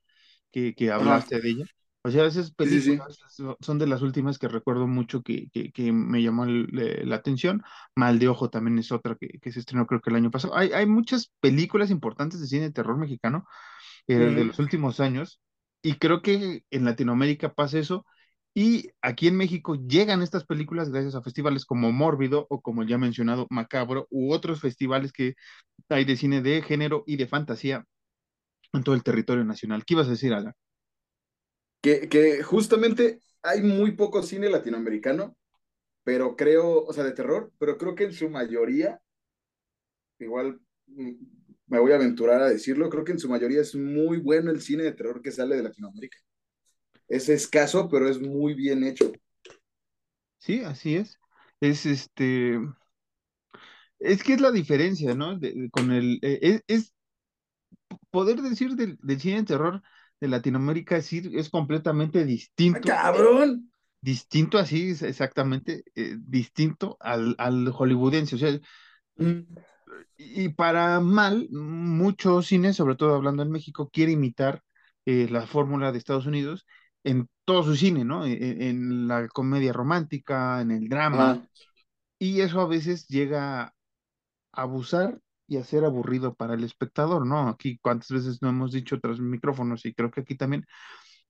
que, que Ajá. hablaste de ella? O sea, esas Sí, sí, sí. películas so- son de las últimas que recuerdo mucho que, que, que me llamó el- eh, la atención. Mal de Ojo también es otra que, que se estrenó creo que el año pasado. Hay, hay muchas películas importantes de cine de terror mexicano eh, de los últimos años y creo que en Latinoamérica pasa eso y aquí en México llegan estas películas gracias a festivales como Mórbido o como ya mencionado Macabro u otros festivales que hay de cine de género y de fantasía en todo el territorio nacional. ¿Qué ibas a decir, Alan? Que, justamente hay muy poco cine latinoamericano, pero creo, o sea, de terror, pero creo que en su mayoría, igual mm, me voy a aventurar a decirlo, creo que en su mayoría es muy bueno el cine de terror que sale de Latinoamérica. Es escaso, pero es muy bien hecho. Sí, así es. Es este, es que es la diferencia, ¿no? De- con el, eh, es, es poder decir del cine de terror de Latinoamérica, es, es completamente ¡Ah, distinto, cabrón! distinto así, exactamente, eh, distinto al, al hollywoodense. O sea, Mm, y para mal, mucho cine, sobre todo hablando en México, quiere imitar eh, la fórmula de Estados Unidos en todo su cine, ¿no? En, en la comedia romántica, en el drama, y eso a veces llega a abusar y a ser aburrido para el espectador, ¿no? Aquí cuántas veces no hemos dicho tras micrófonos, y creo que aquí también,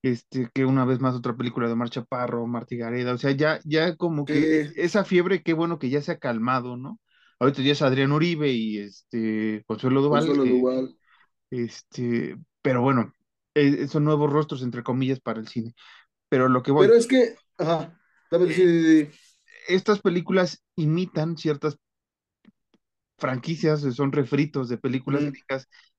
este, que una vez más otra película de Mar Chaparro, Martí Gareda, o sea, ya, ya como que Sí. esa fiebre, qué bueno que ya se ha calmado, ¿no? Ahorita ya es Adrián Uribe y este Consuelo Duval, Consuelo que, Duval. este, pero bueno, eh, son nuevos rostros entre comillas para el cine. Pero lo que voy, Pero es que, ajá, dame, sí, sí, sí. estas películas imitan ciertas franquicias, son refritos de películas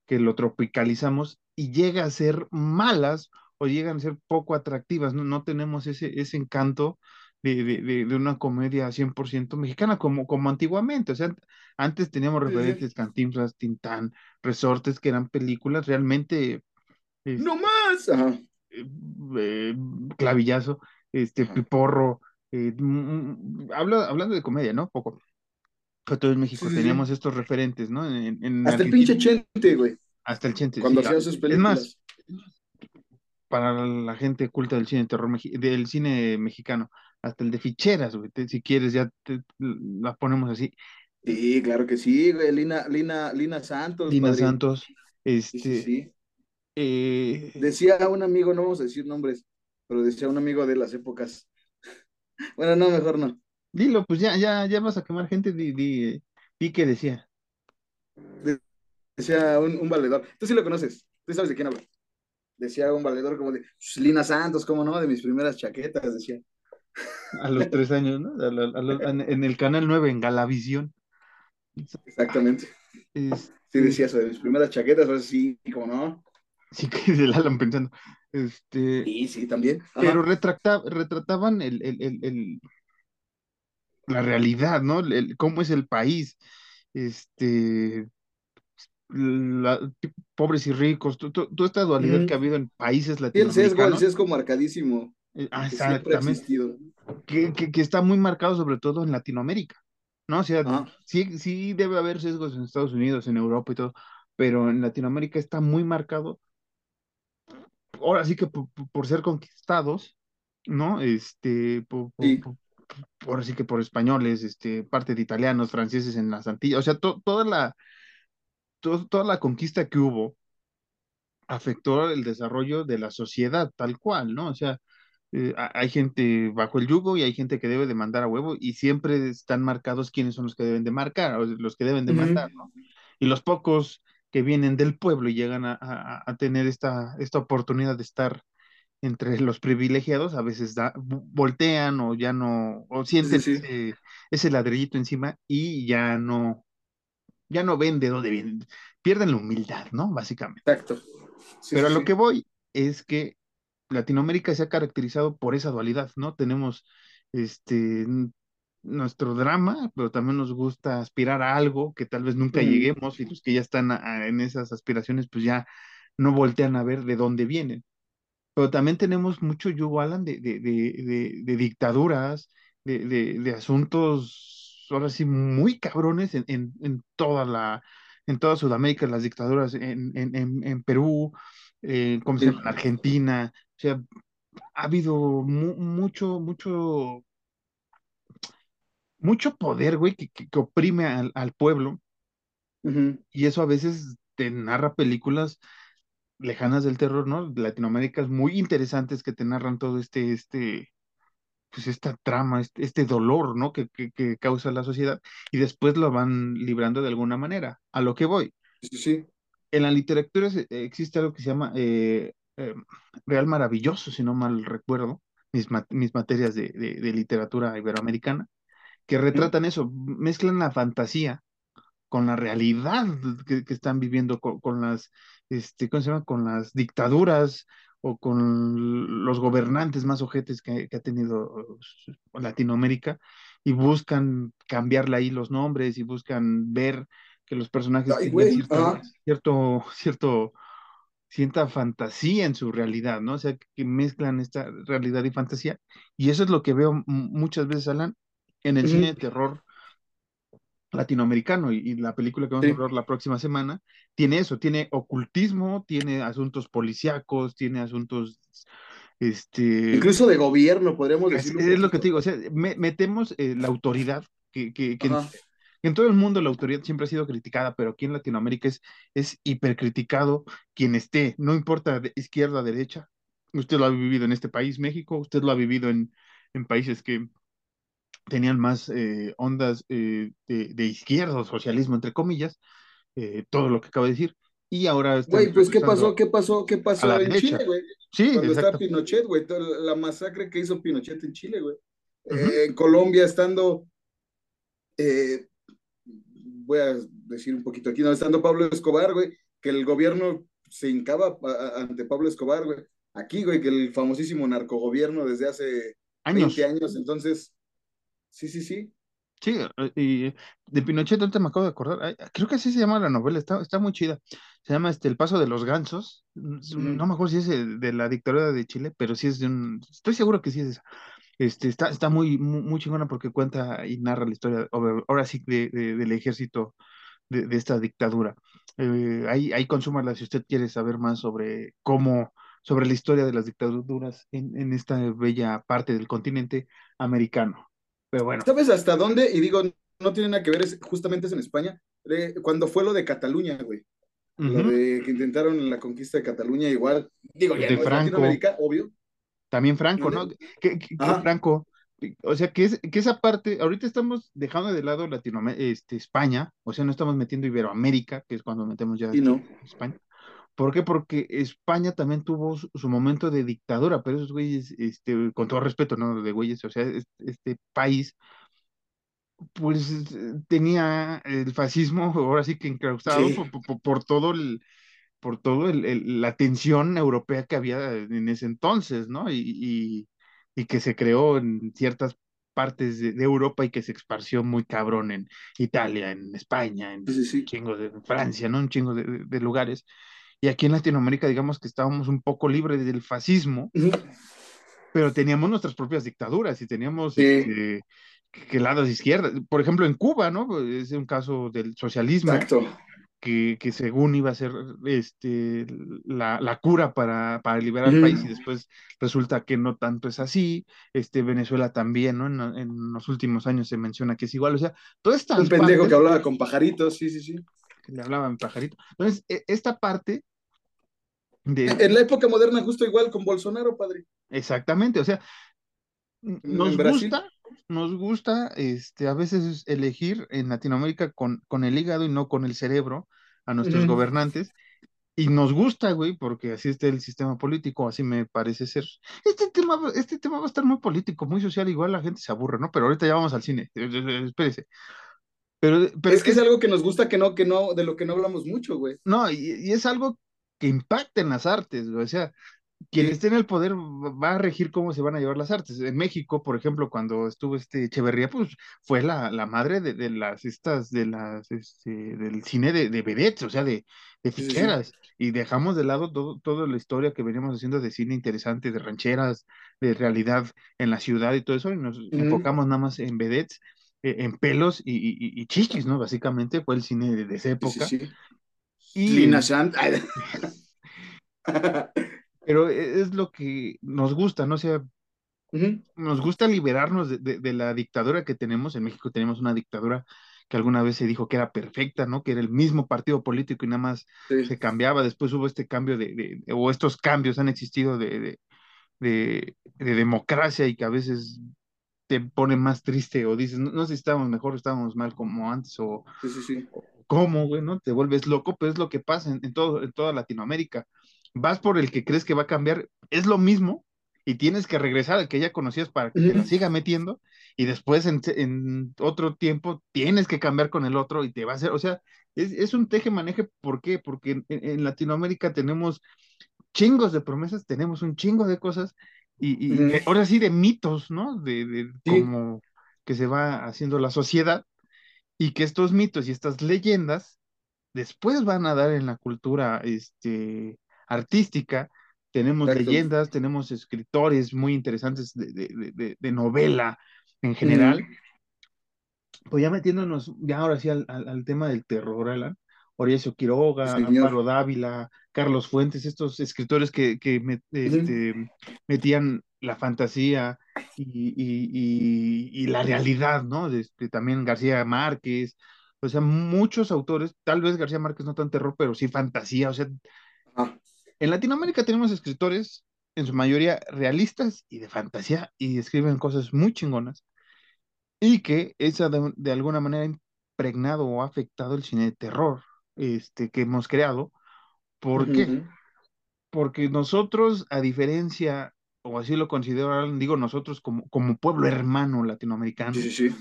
que lo tropicalizamos y llega a ser malas o llegan a ser poco atractivas, no, no tenemos ese, ese encanto de, de, de, una comedia 100% mexicana como, como antiguamente, o sea, antes teníamos Sí, sí. referentes Cantinflas, Tintán, Resortes, que eran películas realmente, ¡No más! Eh, eh, clavillazo, este, Ajá. piporro, eh, mm, mm, habla- hablando de comedia, ¿no? Poco. Pero todo en México sí, teníamos sí. estos referentes, ¿no? En, en Hasta el pinche Chente, güey, hasta el Chente, cuando sí. hacía sus Es más, películas. para la gente culta del cine terror del cine mexicano, hasta el de ficheras, güey, te- si quieres ya te- la ponemos así. Sí, claro que sí, güey. Lina, Lina, Lina Santos, Lina padre. Santos, Sí, sí, este, sí. eh, Decía un amigo, no vamos a decir nombres, pero decía un amigo de las épocas. Bueno, no, mejor no. Dilo, pues ya, ya, ya vas a quemar gente, di, di, di que decía. Decía un, un valedor. Tú sí lo conoces, tú sabes de quién hablo. Decía un valedor como de "Pues, Lina Santos, ¿cómo no? De mis primeras chaquetas, decía. A los tres años, ¿no? A la- a en, el canal 9, en Galavisión. Exactamente. Este, Sí, decía eso de mis primeras chaquetas, ahora sí, ¿cómo no? sí que se la Alan pensando. Este, Sí, sí, también. Ajá. pero retracta- retrataban el, el, el, el- la realidad, ¿no? El- cómo es el país, este, la- pobres y ricos, to- to- toda esta dualidad que ha habido en países Sí, el sesgo, el latinoamericanos, sesgo marcadísimo, eh, ah, que exactamente, que, que, que está muy marcado sobre todo en Latinoamérica, ¿no? O sea, Ajá. sí, sí debe haber sesgos en Estados Unidos, en Europa y todo, pero en Latinoamérica está muy marcado, ahora sí que por, ser conquistados, ¿no? Este, por, Sí. por- ahora sí que por españoles, este, parte de italianos, franceses en las Antillas, o sea, to- toda la, to- toda la conquista que hubo afectó el desarrollo de la sociedad tal cual, ¿no? O sea, eh, ha- hay gente bajo el yugo y hay gente que debe de mandar a huevo y siempre están marcados quiénes son los que deben de marcar, o los que deben de mandar, ¿no? Y los pocos que vienen del pueblo y llegan a, a- a tener esta, esta oportunidad de estar entre los privilegiados, a veces da- vo- voltean o ya no, o sienten sí, sí. ese, ese ladrillito encima y ya no, ya no ven de dónde vienen, pierden la humildad, ¿no? Básicamente. Exacto. Sí, Pero a lo que voy es que Latinoamérica se ha caracterizado por esa dualidad, ¿no? Tenemos este nuestro drama, pero también nos gusta aspirar a algo que tal vez nunca lleguemos y los que ya están a- a- en esas aspiraciones pues ya no voltean a ver de dónde vienen. Pero también tenemos mucho yugo, Alan, de, de, de, de, dictaduras, de, asuntos, ahora sí, muy cabrones en, en, en toda la, en toda Sudamérica, las dictaduras en, en, Perú, eh, ¿cómo se Sí. llama? En Argentina. O sea, ha habido mu- mucho, mucho, mucho poder, güey, que, que, que oprime al, al pueblo, Ujú. y eso a veces te narra películas lejanas del terror, ¿no? Latinoamérica es muy interesantes que te narran todo este, este, pues esta trama, este, este dolor, ¿no? Que, que, que causa la sociedad, y después lo van librando de alguna manera. A lo que voy. Sí, sí. En la literatura existe algo que se llama eh, eh, Real Maravilloso, si no mal recuerdo, mis, mis materias de, de- de literatura iberoamericana, que retratan eso, mezclan la fantasía con la realidad que, que están viviendo, con, con las, este, ¿cómo se llama? Con las dictaduras o con los gobernantes más ojetes que, que ha tenido Latinoamérica y buscan cambiarle ahí los nombres y buscan ver que los personajes Ay, güey. Ajá. cierto, cierto, cierta fantasía en su realidad, ¿no? O sea, que mezclan esta realidad y fantasía. Y eso es lo que veo m- muchas veces, Alan, en el cine de terror latinoamericano y, y la película que vamos a hablar la próxima semana tiene eso, tiene ocultismo, tiene asuntos policíacos, tiene asuntos, este, Incluso de gobierno, podríamos es, un es lo que te digo, o sea, me- metemos eh, la autoridad, que, que, que en, Ajá. en todo el mundo la autoridad siempre ha sido criticada, pero aquí en Latinoamérica es, es hipercriticado quien esté, no importa de izquierda, derecha, usted lo ha vivido en este país, México, usted lo ha vivido en, en países que tenían más eh, ondas eh, de, de izquierda o socialismo, entre comillas, eh, todo lo que acabo de decir, y ahora Güey, pues ¿qué pasó? ¿Qué pasó? ¿Qué pasó en derecha. Chile, güey? Sí, Cuando está. Pinochet, güey, la masacre que hizo Pinochet en Chile, güey. En Colombia, estando, voy a decir un poquito aquí, no, estando Pablo Escobar, güey, que el gobierno se hincaba ante Pablo Escobar, güey. Aquí, güey, que el famosísimo narcogobierno desde hace Años. 20 años, entonces, sí, sí, sí. Sí, eh, y de Pinochet ahorita me acabo de acordar. Creo que así se llama la novela, está, está muy chida. Se llama este El Paso de los Gansos. Mm, No me acuerdo si es el de la dictadura de Chile, pero sí es de un. Estoy seguro que sí es esa. Este, está, está muy, muy, muy chingona porque cuenta y narra la historia, ahora ahora sí, de, de- del ejército de, de esta dictadura. Eh, ahí, ahí consúmala si usted quiere saber más sobre cómo, sobre la historia de las dictaduras en, en esta bella parte del continente americano. Pero bueno. ¿Sabes hasta dónde? Y digo, no tiene nada que ver, es, justamente es en España, eh, cuando fue lo de Cataluña, güey. Lo de que intentaron la conquista de Cataluña, igual, digo, ya De no Franco. Latinoamérica, obvio. También Franco, ¿no? Que Ajá. Franco, o sea, que, es, que esa parte, ahorita estamos dejando de lado Latinoamérica, este, España, o sea, no estamos metiendo Iberoamérica, que es cuando metemos ya Y no. España. ¿Por qué? Porque España también tuvo su, su momento de dictadura, pero esos güeyes, este, con todo respeto, ¿no? De güeyes, o sea, es- este, país, pues eh, tenía el fascismo, ahora sí que enclausado Sí. por, por- por todo el, por todo el, el- la tensión europea que había en ese entonces, ¿no? Y, y, y que se creó en ciertas partes de, de Europa y que se esparció muy cabrón en Italia, en España, en Sí, sí, sí. chingo de en Francia, ¿no? Un chingo de- de lugares. Y aquí en Latinoamérica, digamos que estábamos un poco libres del fascismo, pero teníamos nuestras propias dictaduras y teníamos Sí. este, que, lados de izquierda. Por ejemplo, en Cuba, ¿no? Es un caso del socialismo Exacto. que, que según iba a ser este, la, la cura para, para liberar al país y después resulta que no tanto es así. Este, Venezuela también, ¿no? En, en los últimos años se menciona que es igual. O sea, todas estas Un pendejo que hablaba con pajaritos, sí, sí, sí. que le hablaban pajarito. Entonces, e- esta parte de, En la época moderna, justo igual con Bolsonaro, padre. exactamente, o sea, nos gusta, nos gusta este, a veces elegir en Latinoamérica con, con el hígado y no con el cerebro a nuestros gobernantes. Y nos gusta, güey, porque así está el sistema político, así me parece ser. Este tema, este tema va a estar muy político, muy social, igual la gente se aburre, ¿no? Pero ahorita ya vamos al cine, eh, eh, eh, espérese. Pero, pero Es que es, algo que nos gusta que no, que no, de lo que no hablamos mucho, güey. no, y, y es algo que impacta en las artes. O sea, quien esté en el poder va a regir cómo se van a llevar las artes. En México, por ejemplo, cuando estuvo este Echeverría, pues fue la, la madre de, de las estas, de las, este, del cine de, de vedettes, o sea, de, de Sí, sí, sí. ficheras. Y dejamos de lado todo, toda la historia que veníamos haciendo de cine interesante, de rancheras, de realidad en la ciudad y todo eso, y nos enfocamos nada más en vedettes, eh, en pelos y, y, y- chichis, ¿no? Básicamente fue el cine de, de esa Sí, sí, época. sí. Y Lina Shant. Ay. pero e- es lo que nos gusta, ¿no? O sea, nos gusta liberarnos de, de- de la dictadura que tenemos. En México tenemos una dictadura que alguna vez se dijo que era perfecta, ¿no? Que era el mismo partido político y nada más Sí. se cambiaba. Después hubo este cambio de, de- o estos cambios han existido de, de, de- de democracia y que a veces te pone más triste o dices, no, no sé si estábamos mejor o estábamos mal como antes o Sí, sí, sí. Cómo, güey, ¿no? Te vuelves loco, pero es lo que pasa en, en todo, en toda Latinoamérica. Vas por el que crees que va a cambiar, es lo mismo, y tienes que regresar al que ya conocías para que te la siga metiendo, y después en, en otro tiempo tienes que cambiar con el otro y te va a hacer, o sea, es, es un teje-maneje, ¿por qué? Porque en, en Latinoamérica tenemos chingos de promesas, tenemos un chingo de cosas, y, ahora sí de mitos, ¿no? De, de Sí. que se va haciendo la sociedad y que estos mitos y estas leyendas después van a dar en la cultura este, artística. Tenemos Exacto. leyendas, tenemos escritores muy interesantes de, de- de- novela en general. Pues ya metiéndonos ya ahora sí al, al- al tema del terror, Alan. Horacio Quiroga, señor. Dávila, Carlos Fuentes, estos escritores que, que met- este, metían la fantasía y, y- y- y la realidad, ¿no? Este, también García Márquez, o sea, muchos autores, tal vez García Márquez no tan terror, pero sí fantasía, o sea, en Latinoamérica tenemos escritores, en su mayoría realistas y de fantasía, y escriben cosas muy chingonas, y que esa de, de alguna manera ha impregnado o ha afectado el cine de terror este, que hemos creado. ¿Por qué? Porque nosotros, a diferencia o así lo considero, digo nosotros como, como pueblo hermano latinoamericano, Sí, sí, sí.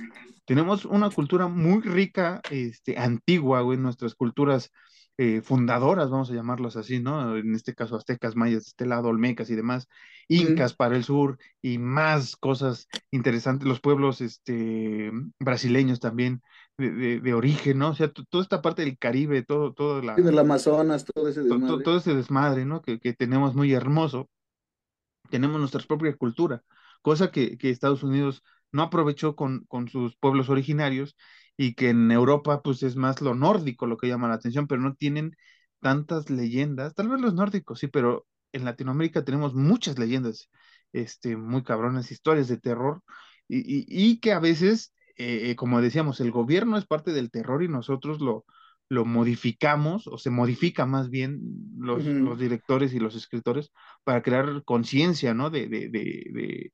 tenemos una cultura muy rica, este, antigua, güey, nuestras culturas eh, fundadoras, vamos a llamarlas así, ¿no? En este caso, aztecas, mayas, de este lado, olmecas y demás, incas para el sur y más cosas interesantes, los pueblos este, brasileños también de, de- de origen, ¿no? O sea, to- toda esta parte del Caribe, todo, todo, la, Sí, del Amazonas, todo ese to- desmadre. todo ese desmadre, ¿no? Que, que tenemos muy hermoso tenemos nuestra propia cultura, cosa que, que Estados Unidos no aprovechó con, con sus pueblos originarios y que en Europa pues es más lo nórdico lo que llama la atención, pero no tienen tantas leyendas, tal vez los nórdicos sí, pero en Latinoamérica tenemos muchas leyendas, este, muy cabronas, historias de terror y, y- que a veces, eh, eh, como decíamos, el gobierno es parte del terror y nosotros lo, lo modificamos o se modifica más bien los, directores y los escritores para crear conciencia, ¿no? De, de, de,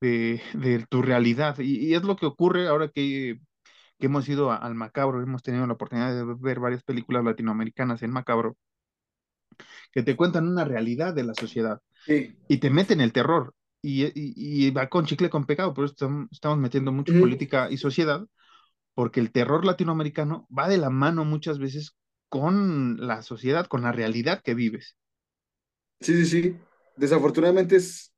de, de- tu realidad. Y, y es lo que ocurre ahora que, que hemos ido a- al Macabro, hemos tenido la oportunidad de ver varias películas latinoamericanas en Macabro, que te cuentan una realidad de la sociedad Sí. y te meten el terror. Y, y- y va con chicle con pecado, por eso estamos, estamos metiendo mucho Ujú. política y sociedad, porque el terror latinoamericano va de la mano muchas veces con la sociedad, con la realidad que vives. Sí, sí, sí. Desafortunadamente es,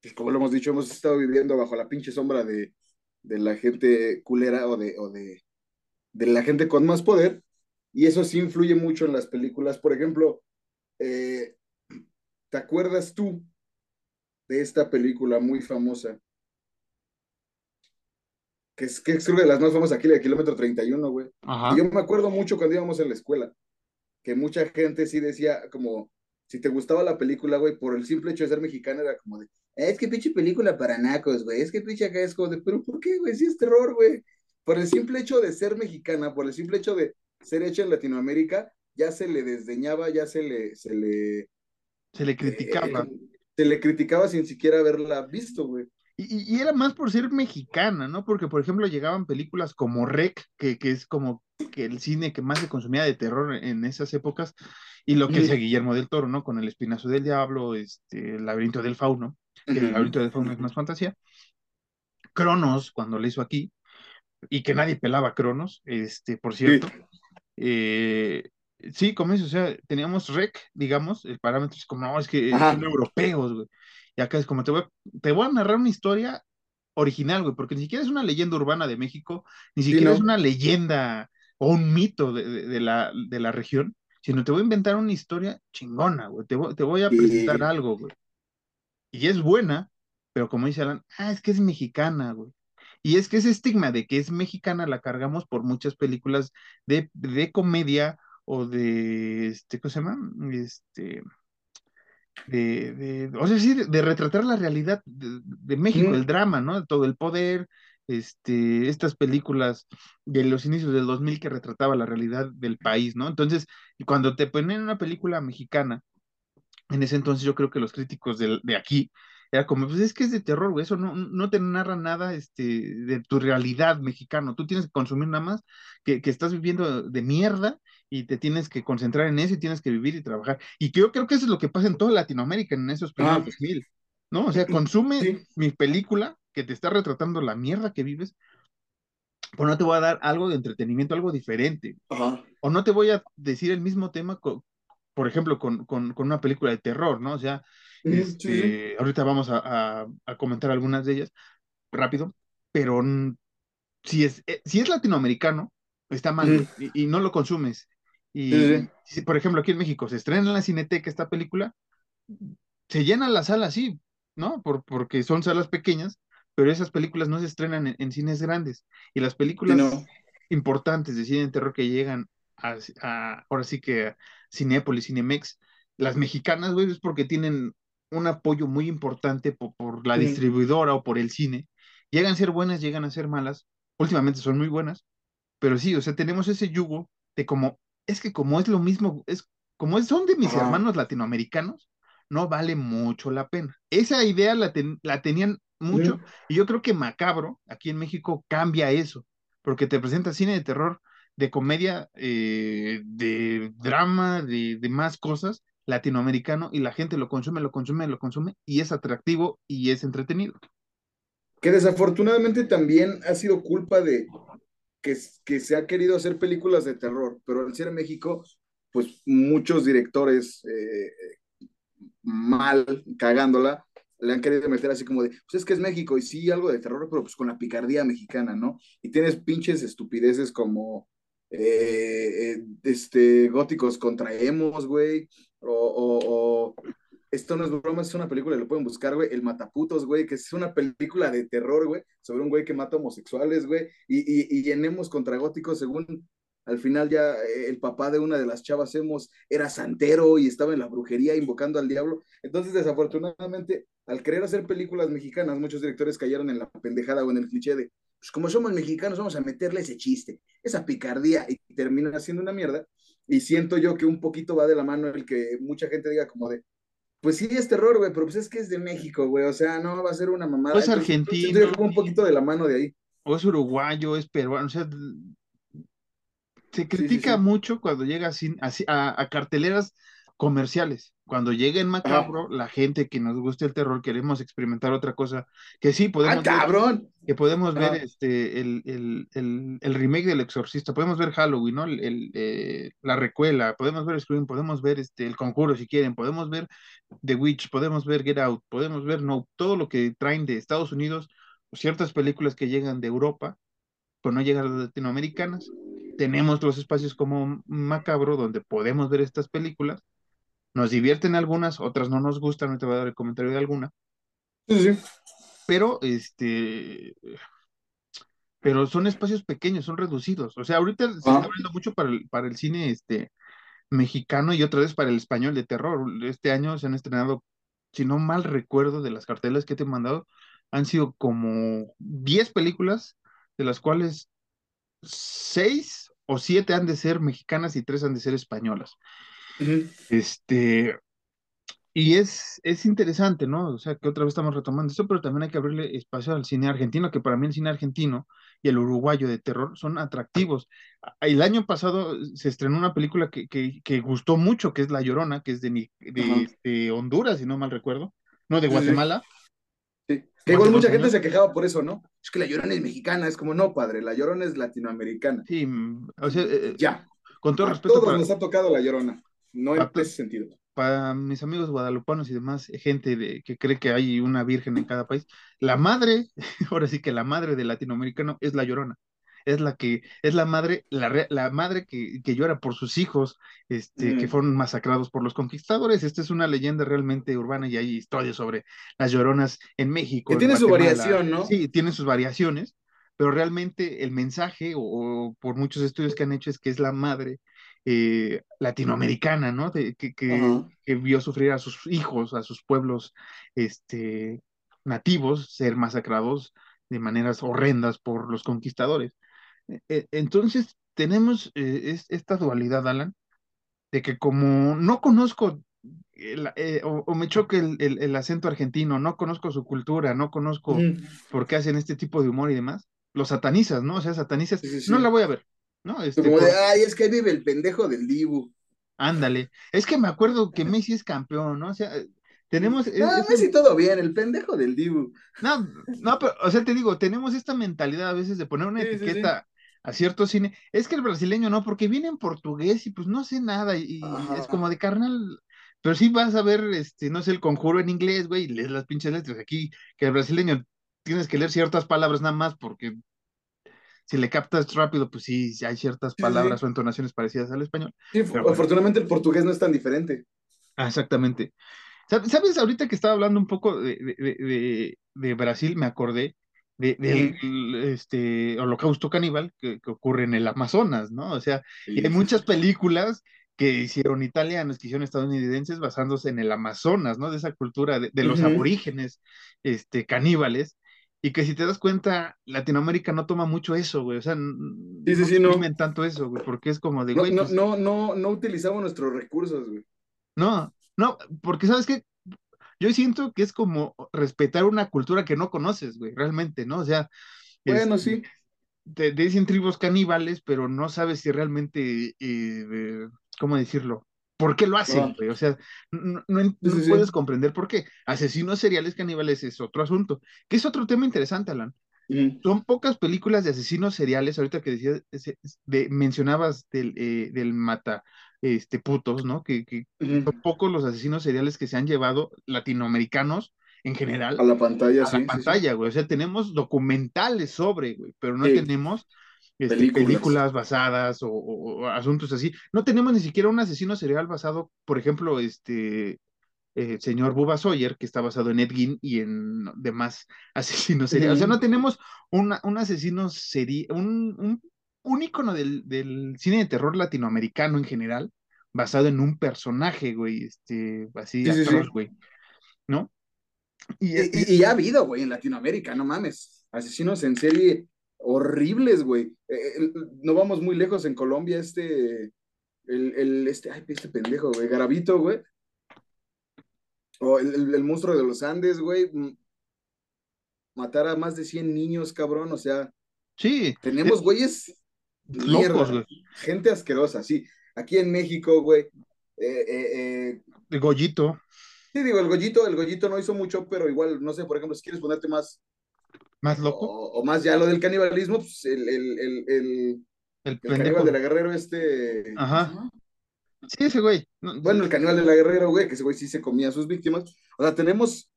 pues, como lo hemos dicho, hemos estado viviendo bajo la pinche sombra de, de la gente culera o de, o de, de la gente con más poder, y eso sí influye mucho en las películas. Por ejemplo, eh, ¿te acuerdas tú de esta película muy famosa? Que es, que es que de las más famosas aquí, la de Kilómetro 31, güey. Ajá. Y yo me acuerdo mucho cuando íbamos en la escuela, que mucha gente sí decía como, si te gustaba la película, güey, por el simple hecho de ser mexicana, era como de, "Eh, es que pinche película para nacos, güey, es que pinche acá es como de, pero ¿por qué, güey? Si es terror, güey. Por el simple hecho de ser mexicana, por el simple hecho de ser hecha en Latinoamérica, ya se le desdeñaba, ya se le, se le, Se le eh, criticaba. se le criticaba sin siquiera haberla visto, güey. Y, y- era más por ser mexicana, ¿no? Porque, por ejemplo, llegaban películas como Rec, que, que es como que el cine que más se consumía de terror en esas épocas, y lo que Ujú. hacía Guillermo del Toro, ¿no? Con El Espinazo del Diablo, este, El Laberinto del Fauno, que el. Laberinto del Fauno es más fantasía. Cronos, cuando lo hizo aquí, y que nadie pelaba a Cronos, este, por cierto. Eh, sí, como eso, o sea, teníamos Rec, digamos, el parámetro es como, no, es que Ajá. son europeos, güey. Y acá es como, te voy a, te voy a narrar una historia original, güey, porque ni siquiera es una leyenda urbana de México, ni Sí, siquiera no. es una leyenda o un mito de, de- de la, de la región, sino te voy a inventar una historia chingona, güey. Te voy, te voy a Sí. presentar algo, güey. Y es buena, pero como dice Alan, ah, es que es mexicana, güey. Y es que ese estigma de que es mexicana la cargamos por muchas películas de, de comedia o de, este, ¿cómo se llama? Este, de, de, o sea, sí, de, de retratar la realidad de, de México, el drama, ¿no? Todo el poder, este, estas películas de los inicios del 2000 que retrataba la realidad del país, ¿no? Entonces, cuando te ponen una película mexicana, en ese entonces yo creo que los críticos de, de aquí era como, pues es que es de terror, güey, eso no, no te narra nada este, de tu realidad mexicano, tú tienes que consumir nada más que, que estás viviendo de mierda y te tienes que concentrar en eso y tienes que vivir y trabajar. Y que yo creo que eso es lo que pasa en toda Latinoamérica en esos primeros Ah. 2000, ¿no? O sea, consume Sí. mi película que te está retratando la mierda que vives, pero no te voy a dar algo de entretenimiento, algo diferente Ajá. o no te voy a decir el mismo tema, co- por ejemplo, con, con- con una película de terror, ¿no? O sea, Sí, este, sí. ahorita vamos a, a- a comentar algunas de ellas rápido, pero si es, eh, si es latinoamericano, está mal, güey, y, y no lo consumes. Y, Sí, sí. si, por ejemplo, aquí en México se estrena en la Cineteca esta película, se llena la sala, sí, ¿no? Por, porque son salas pequeñas, pero esas películas no se estrenan en, en cines grandes. Y las Sí, películas no. importantes de cine de terror que llegan a, a- ahora sí que a Cinépolis, Cinemex, las mexicanas, güey, es porque tienen un apoyo muy importante po- por, la distribuidora o por el cine. Llegan a ser buenas, llegan a ser malas. Últimamente son muy buenas, pero sí, o sea, tenemos ese yugo de como, es que como es lo mismo, es como es- son de mis hermanos latinoamericanos, no vale mucho la pena. Esa idea la, ten- la tenían mucho y yo creo que Macabro, aquí en México, cambia eso, porque te presenta cine de terror, de comedia, eh, de drama, de, de más cosas, latinoamericano y la gente lo consume, lo consume, lo consume y es atractivo y es entretenido. Que desafortunadamente también ha sido culpa de que, se ha querido hacer películas de terror, pero al ser México, pues muchos directores eh, mal, cagándola, le han querido meter así como de, pues es que es México y sí, algo de terror, pero pues con la picardía mexicana, ¿no? Y tienes pinches estupideces como eh, eh, este, góticos contra emos, güey, o, o, o, esto no es broma, es una película, lo pueden buscar, güey, El Mataputos, güey, que es una película de terror, güey, sobre un güey que mata homosexuales, güey, y, y, y contra góticos, según al final ya eh, el papá de una de las chavas hemos era santero y estaba en la brujería invocando al diablo. Entonces, desafortunadamente, al querer hacer películas mexicanas, muchos directores cayeron en la pendejada o en el cliché de, pues como somos mexicanos, vamos a meterle ese chiste, esa picardía y terminan haciendo una mierda. Y siento yo que un poquito va de la mano el que mucha gente diga como de, pues sí es terror, güey, pero pues es que es de México, güey, o sea, no va a ser una mamada. Pues argentino. Entonces, un poquito de la mano de ahí. O es uruguayo, es peruano, o sea, se critica sí, sí, sí. mucho cuando llega a, a, a, carteleras comerciales. Cuando llega en Macabro, Ajá. la gente que nos gusta el terror, queremos experimentar otra cosa, que sí podemos ¡Ah, cabrón! ver, que podemos ver este el, el, el, el, remake del Exorcista, podemos ver Halloween, ¿no? El, eh, la recuela, podemos ver Scream, podemos ver este el conjuro si quieren, podemos ver The Witch, podemos ver Get Out, podemos ver No, todo lo que traen de Estados Unidos, ciertas películas que llegan de Europa, pero no llegan a las latinoamericanas, tenemos los espacios como Macabro donde podemos ver estas películas. Nos divierten algunas, otras no nos gustan, no te voy a dar el comentario de alguna. Sí, sí. Pero, este, pero son espacios pequeños, son reducidos. O sea, ahorita ah. se está abriendo mucho para el, para el cine este, mexicano y otra vez para el español de terror. Este año se han estrenado, si no mal recuerdo, de las cartelas que te he mandado, han sido como 10 películas, de las cuales seis o siete han de ser mexicanas y tres han de ser españolas. Uh -huh. Este, y es, es interesante, ¿no? O sea, que otra vez estamos retomando esto, pero también hay que abrirle espacio al cine argentino, que para mí el cine argentino y el uruguayo de terror son atractivos. El año pasado se estrenó una película que, que, que gustó mucho, que es La Llorona, que es de, de, uh -huh. de Honduras, si no mal recuerdo, no, de Guatemala. Sí. Sí. Que igual mucha gente se quejaba por eso, ¿no? Es que la llorona es mexicana, es como, no, padre, la llorona es latinoamericana. Sí, o sea, eh, ya. Con todo a respeto. Todos para, nos ha tocado la llorona, no en ese sentido. Para mis amigos guadalupanos y demás, gente de, que cree que hay una virgen en cada país, la madre, ahora sí que la madre del latinoamericano es la llorona es la que, es la madre, la, la madre que, que, llora por sus hijos, este, mm. que fueron masacrados por los conquistadores. Esta es una leyenda realmente urbana y hay historias sobre las lloronas en México. Que tiene su variación, ¿no? Sí, tiene sus variaciones, pero realmente el mensaje, o, o, por muchos estudios que han hecho, es que es la madre eh, latinoamericana, ¿no? De, que, que, uh -huh. que, vio sufrir a sus hijos, a sus pueblos este, nativos, ser masacrados de maneras horrendas por los conquistadores. Entonces, tenemos eh, esta dualidad, Alan, de que como no conozco el, eh, o, o, me choque el, el, el, acento argentino, no conozco su cultura, no conozco mm. por qué hacen este tipo de humor y demás, los satanizas, ¿no? O sea, satanizas, sí, sí, sí. no la voy a ver, ¿no? Este, como de, por... ay, es que vive el pendejo del Dibu. Ándale, es que me acuerdo que Messi es campeón, ¿no? O sea, tenemos. No, es, Messi todo bien, el pendejo del Dibu. No, no, pero, o sea, te digo, tenemos esta mentalidad a veces de poner una etiqueta a cierto cine. Es que el brasileño no, porque viene en portugués y pues no sé nada y, y es como de carnal. Pero sí vas a ver, este, no sé, el conjuro en inglés, güey, y lees las pinches letras. Aquí, que el brasileño tienes que leer ciertas palabras nada más porque si le captas rápido, pues sí, hay ciertas palabras sí, sí. o entonaciones parecidas al español. Sí, afortunadamente el portugués no es tan diferente. Ah, exactamente. ¿Sabes? Ahorita que estaba hablando un poco de, de, de, de Brasil, me acordé de, del este, holocausto caníbal que, que, ocurre en el Amazonas, ¿no? O sea, sí. hay muchas películas que hicieron italianos, que hicieron estadounidenses basándose en el Amazonas, ¿no? De esa cultura de, de los uh -huh. aborígenes este, caníbales, y que si te das cuenta, Latinoamérica no toma mucho eso, güey, o sea, sí, sí, sí, no, no. tanto eso, güey, porque es como de, no, güey, no, pues, no, no, no utilizamos nuestros recursos, güey. No, no, porque sabes que yo siento que es como respetar una cultura que no conoces, güey, realmente, ¿no? O sea, bueno, es, sí. Te, te, dicen tribus caníbales, pero no sabes si realmente, eh, ¿cómo decirlo? ¿Por qué lo hacen, güey? O sea, no, Sí, sí, puedes comprender por qué. Asesinos seriales caníbales es otro asunto, que es otro tema interesante, Alan. Son pocas películas de asesinos seriales, ahorita que decías, de, mencionabas del, eh, del mata este, putos, ¿no? Que, son pocos los asesinos seriales que se han llevado latinoamericanos en general A la pantalla, a sí, la sí, pantalla, güey. O sea, tenemos documentales sobre, güey, pero no tenemos este, Películas. películas. basadas o, o- o asuntos así. No tenemos ni siquiera un asesino serial basado, por ejemplo, este eh, señor Bubba Sawyer, que está basado en Ed Gein y en demás asesinos seriales. O sea, no tenemos una- un asesino serial, un, un, un ícono del, del cine de terror latinoamericano en general, basado en un personaje, güey, este, así Sí, güey, ¿no? Y, Y, y- y ya ha habido, güey, en Latinoamérica, no mames. Asesinos en serie horribles, güey. Eh, el- no vamos muy lejos en Colombia, este, el, el- este, ay, este pendejo, güey, Garavito, güey. O el, el- el monstruo de los Andes, güey. Matar a más de 100 niños, cabrón. O sea, sí, tenemos güeyes locos, güey. gente asquerosa, sí. Aquí en México, güey. eh, eh, eh, De Goyito, sí, digo, el Gollito, el Gollito no hizo mucho, pero igual, no sé, por ejemplo, si quieres ponerte más más loco, O, o más ya lo del canibalismo, pues el, el, el, el, el caníbal de la Guerrero, este. Ajá. Sí, ese güey. No, Bueno, el caníbal de la Guerrero, güey, que ese güey sí se comía a sus víctimas. O sea, tenemos.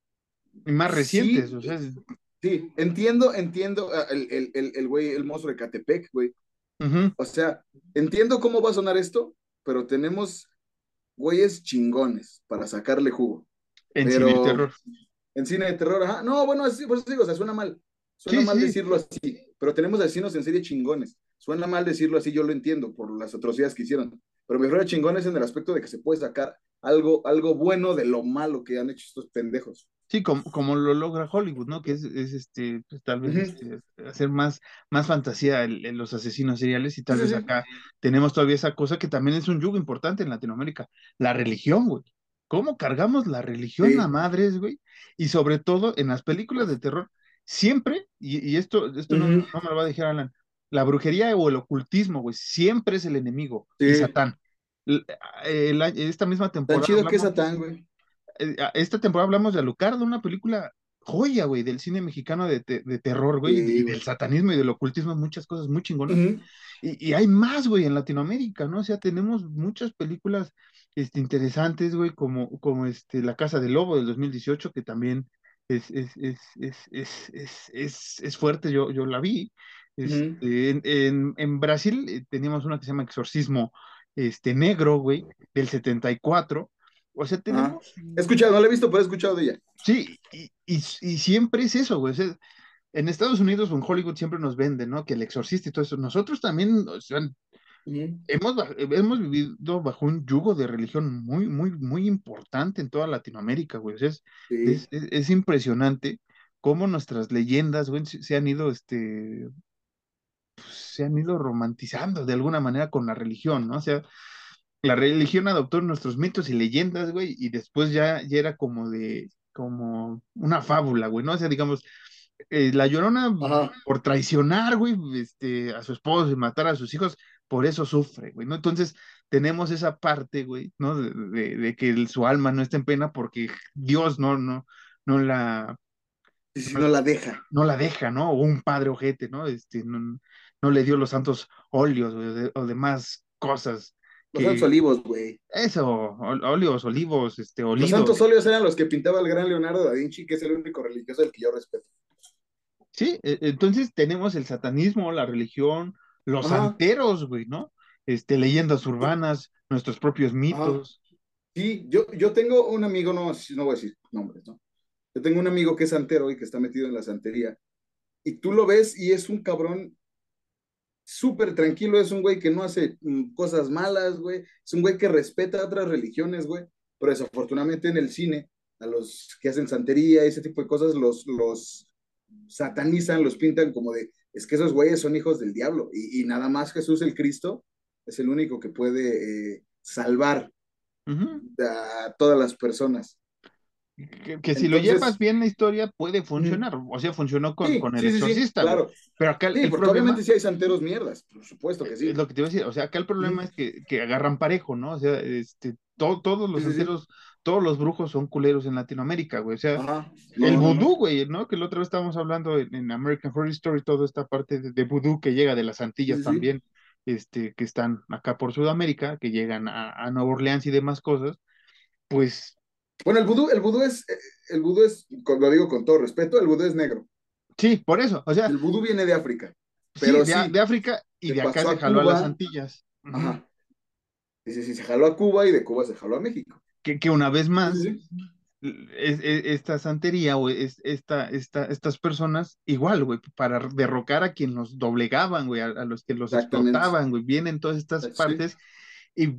y más recientes, sí, o sea, Sí, entiendo, entiendo ah, el, el, el, el güey, el monstruo de Catepec, güey. ujú, O sea, entiendo cómo va a sonar esto, pero tenemos güeyes chingones para sacarle jugo. en Pero- cine de terror. En cine de terror, ajá. No, bueno, así, por eso digo, o sea, suena mal. Suena Sí, mal sí. decirlo así, pero tenemos asesinos en serie chingones. Suena mal decirlo así, yo lo entiendo por las atrocidades que hicieron. Pero me refiero a chingones en el aspecto de que se puede sacar algo, algo bueno de lo malo que han hecho estos pendejos. Sí, como, como lo logra Hollywood, ¿no? Que es, es este, pues, tal vez este, hacer más, más fantasía en, los asesinos seriales y tal Sí, vez acá tenemos todavía esa cosa que también es un yugo importante en Latinoamérica, la religión, güey. ¿Cómo cargamos la religión a madres, güey? Y sobre todo en las películas de terror, siempre, y, y esto, esto no, no me lo va a dejar Alan, la brujería o el ocultismo, güey, siempre es el enemigo y Sí. Satán. L- eh, el esta misma Tan temporada chido que es Satán, güey. eh, esta temporada hablamos de Alucarda, una película joya, güey, del cine mexicano de, te- de terror, güey, y, Sí, y güey. del satanismo y del ocultismo, muchas cosas muy chingonas. Ujú. Y, y hay más, güey, en Latinoamérica, ¿no? O sea, tenemos muchas películas este, interesantes, güey, como, como este, La Casa del Lobo del 2018, que también es, es, es, es, es, es, es, es fuerte, yo, yo la vi. Este, en, en, en Brasil eh, teníamos una que se llama Exorcismo este, Negro, güey, del 74. O sea, tenemos... He escuchado, no la he visto, pero he escuchado de ella. Sí, y, siempre es eso, güey. en Estados Unidos o en Hollywood siempre nos venden, ¿no? Que el exorcista y todo eso. Nosotros también, o sea. Hemos, hemos vivido bajo un yugo de religión muy, muy, muy importante en toda Latinoamérica, güey. O sea, es, Sí. es, es- es impresionante cómo nuestras leyendas, güey, se, se han ido, este, pues, se han ido romantizando de alguna manera con la religión, ¿no? O sea, la religión adoptó nuestros mitos y leyendas, güey, y después ya, ya era como de, como una fábula, güey, ¿no? O sea, digamos, eh, la Llorona, Ajá. por traicionar, güey, este, a su esposo y matar a sus hijos, por eso sufre, güey, ¿no? Entonces, tenemos esa parte, güey, ¿no? De, de- de que el- su alma no está en pena porque Dios no, no, no la, no la deja. no la deja, ¿no? O un padre ojete, ¿no? Este, no, no le dio los santos óleos güey, o, de- o demás cosas. Los que- santos olivos, güey. Eso, óleos, olivos, este, Los olidos. santos óleos eran los que pintaba el gran Leonardo da Vinci, que es el único religioso del que yo respeto. Sí, e- entonces tenemos el satanismo, la religión, los Ajá. santeros, güey, ¿no? Este, leyendas urbanas, nuestros propios mitos. Sí, yo, yo tengo un amigo, no, no voy a decir nombres, ¿no? Yo tengo un amigo que es santero y que está metido en la santería. Y tú lo ves y es un cabrón súper tranquilo, es un güey que no hace mm, cosas malas, güey. Es un güey que respeta otras religiones, güey. Pero desafortunadamente en el cine, a los que hacen santería y ese tipo de cosas, los, los satanizan, los pintan como de, es que esos güeyes son hijos del diablo. Y, y nada más Jesús el Cristo es el único que puede eh, salvar a todas las personas. Que, que si lo llevas bien la historia puede funcionar, o sea, funcionó con, Sí, con el sí, sí, claro. pero acá el, Sí, el porque problema obviamente sí hay santeros mierdas, por supuesto que sí. es lo que te iba a decir, o sea, acá el problema es que, que agarran parejo, ¿no? O sea, este, to- todos los santeros, todos los brujos son culeros en Latinoamérica, güey, o sea, Ajá. el vudú, güey, ¿no? Que la otra vez estábamos hablando en, en American Horror Story, toda esta parte de, de vudú que llega de las Antillas Sí, sí. también, este, que están acá por Sudamérica, que llegan a, a Nueva Orleans y demás cosas, pues Bueno, el vudú, el vudú es, eh, el vudú es, lo digo con todo respeto, el vudú es negro. sí, por eso, o sea, El vudú viene de África. sí, pero de, sí, de África y se de acá se jaló a las Cuba. Antillas. Ajá. Sí, sí, sí, se jaló a Cuba y de Cuba se jaló a México. Que, que una vez más, Sí, es- es- esta santería o es, esta, esta, estas personas, igual, güey, para derrocar a quien los doblegaban, güey, a, a los que los explotaban, güey, vienen todas estas Sí. partes y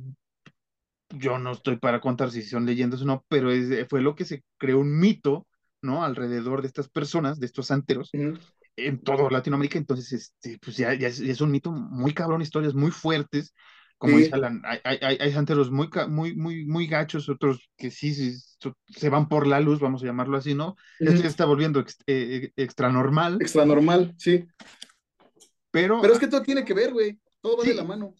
yo no estoy para contar si son leyendas o no, pero es- fue lo que se creó un mito, ¿no? Alrededor de estas personas, de estos santeros, en toda Latinoamérica, entonces, este, pues ya, ya es, ya es un mito muy cabrón, historias muy fuertes, como Sí. dice Alan, hay, hay, hay- santeros muy, muy, muy, muy gachos, otros que sí, sí, se van por la luz, vamos a llamarlo así, ¿no? Esto Ujú. ya está volviendo ex- eh, eh, extra normal, Extra normal, sí. pero, Pero es que todo tiene que ver, güey. Todo va Sí. de la mano.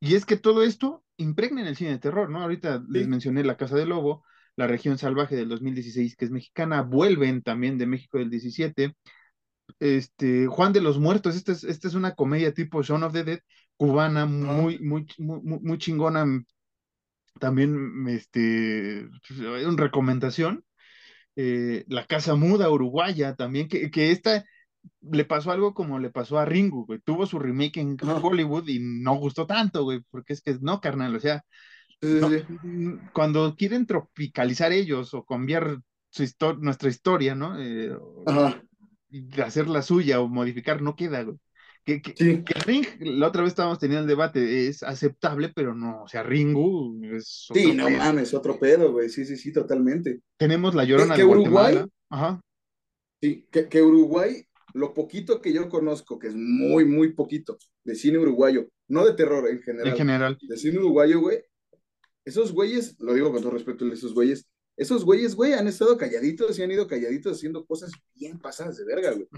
y es que todo esto impregna en el cine de terror, ¿no? Ahorita les mencioné La Casa del Lobo, La Región Salvaje del 2016, que es mexicana, vuelven también de México del 17, este, Juan de los Muertos, esta es, esta es una comedia tipo Shaun of the Dead, cubana, muy, muy, muy, muy- chingona, también, este, una recomendación, eh, La Casa Muda uruguaya, también, que, que esta le pasó algo como le pasó a Ringu, güey, tuvo su remake en. Hollywood y no gustó tanto, güey, porque es que no, carnal, o sea, no, mm, cuando quieren tropicalizar ellos o cambiar su nuestra historia, ¿no? Eh, hacer la suya o modificar, no queda, güey. Que, que, Sí. que Ring, la otra vez estábamos teniendo el debate, es aceptable, pero no, o sea, Ringu es Sí, otro no pedo. mames, otro pedo, güey. Sí, sí, sí, totalmente. Tenemos la llorona que de Uruguay- Guatemala. Ajá. Sí, que, que Uruguay, lo poquito que yo conozco, que es muy, muy poquito, de cine uruguayo, no de terror en general, En general. de cine uruguayo, güey, esos güeyes, lo digo con todo respeto, esos güeyes, esos güeyes, güey, han estado calladitos y han ido calladitos haciendo cosas bien pasadas de verga, güey.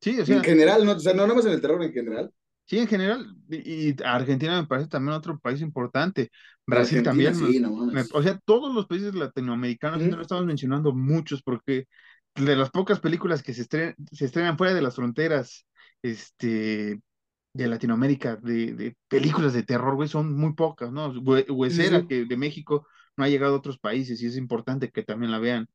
Sí, o sea, en general, no, o sea, no nada más en el terror, en general. sí, en general. Y, y Argentina me parece también otro país importante. Brasil Argentina, también. Sí, no me- mames. o sea, todos los países latinoamericanos, no estamos mencionando muchos, porque de las pocas películas que se estrenan, se estrenan fuera de las fronteras, este, de Latinoamérica, de, de películas de terror, güey, son muy pocas, ¿no? Hue- Huesera, sí. que de México no ha llegado a otros países y es importante que también la vean.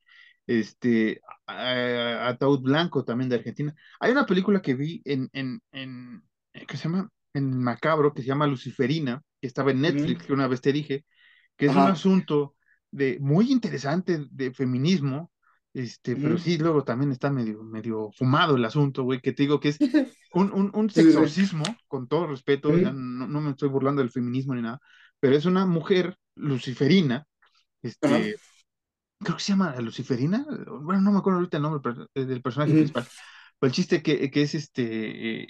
Este, Ataúd Blanco también de Argentina. Hay una película que vi en, en, en, ¿qué se llama? En Macabro, que se llama Luciferina, que estaba en Netflix, que una vez te dije, que es un asunto de, muy interesante de feminismo, este, pero sí, luego también está medio, medio fumado el asunto, güey, que te digo que es un, un, sexorcismo, con todo respeto, ya no, no me estoy burlando del feminismo ni nada, pero es una mujer luciferina, Este, creo que se llama Luciferina, bueno, no me acuerdo ahorita el nombre eh, del personaje principal, pero el chiste que, que es este, eh,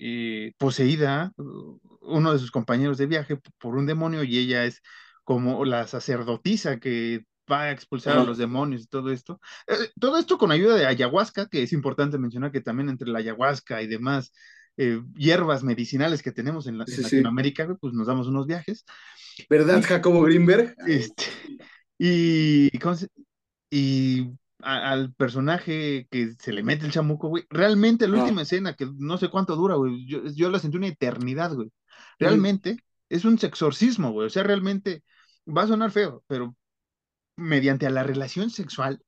eh, poseída, uno de sus compañeros de viaje por un demonio y ella es como la sacerdotisa que va a expulsar a los demonios y todo esto. Eh, todo esto con ayuda de ayahuasca, que es importante mencionar que también entre la ayahuasca y demás eh, hierbas medicinales que tenemos en, la- Sí, en sí. Latinoamérica, pues nos damos unos viajes. ¿Verdad, Jacobo Greenberg? Este, y, ¿cómo se- y a- al personaje que se le mete el chamuco, güey, realmente la Ah. última escena, que no sé cuánto dura, güey, yo, yo la sentí una eternidad, güey. Realmente es un sexorcismo, güey, o sea, realmente va a sonar feo, pero mediante la relación sexual,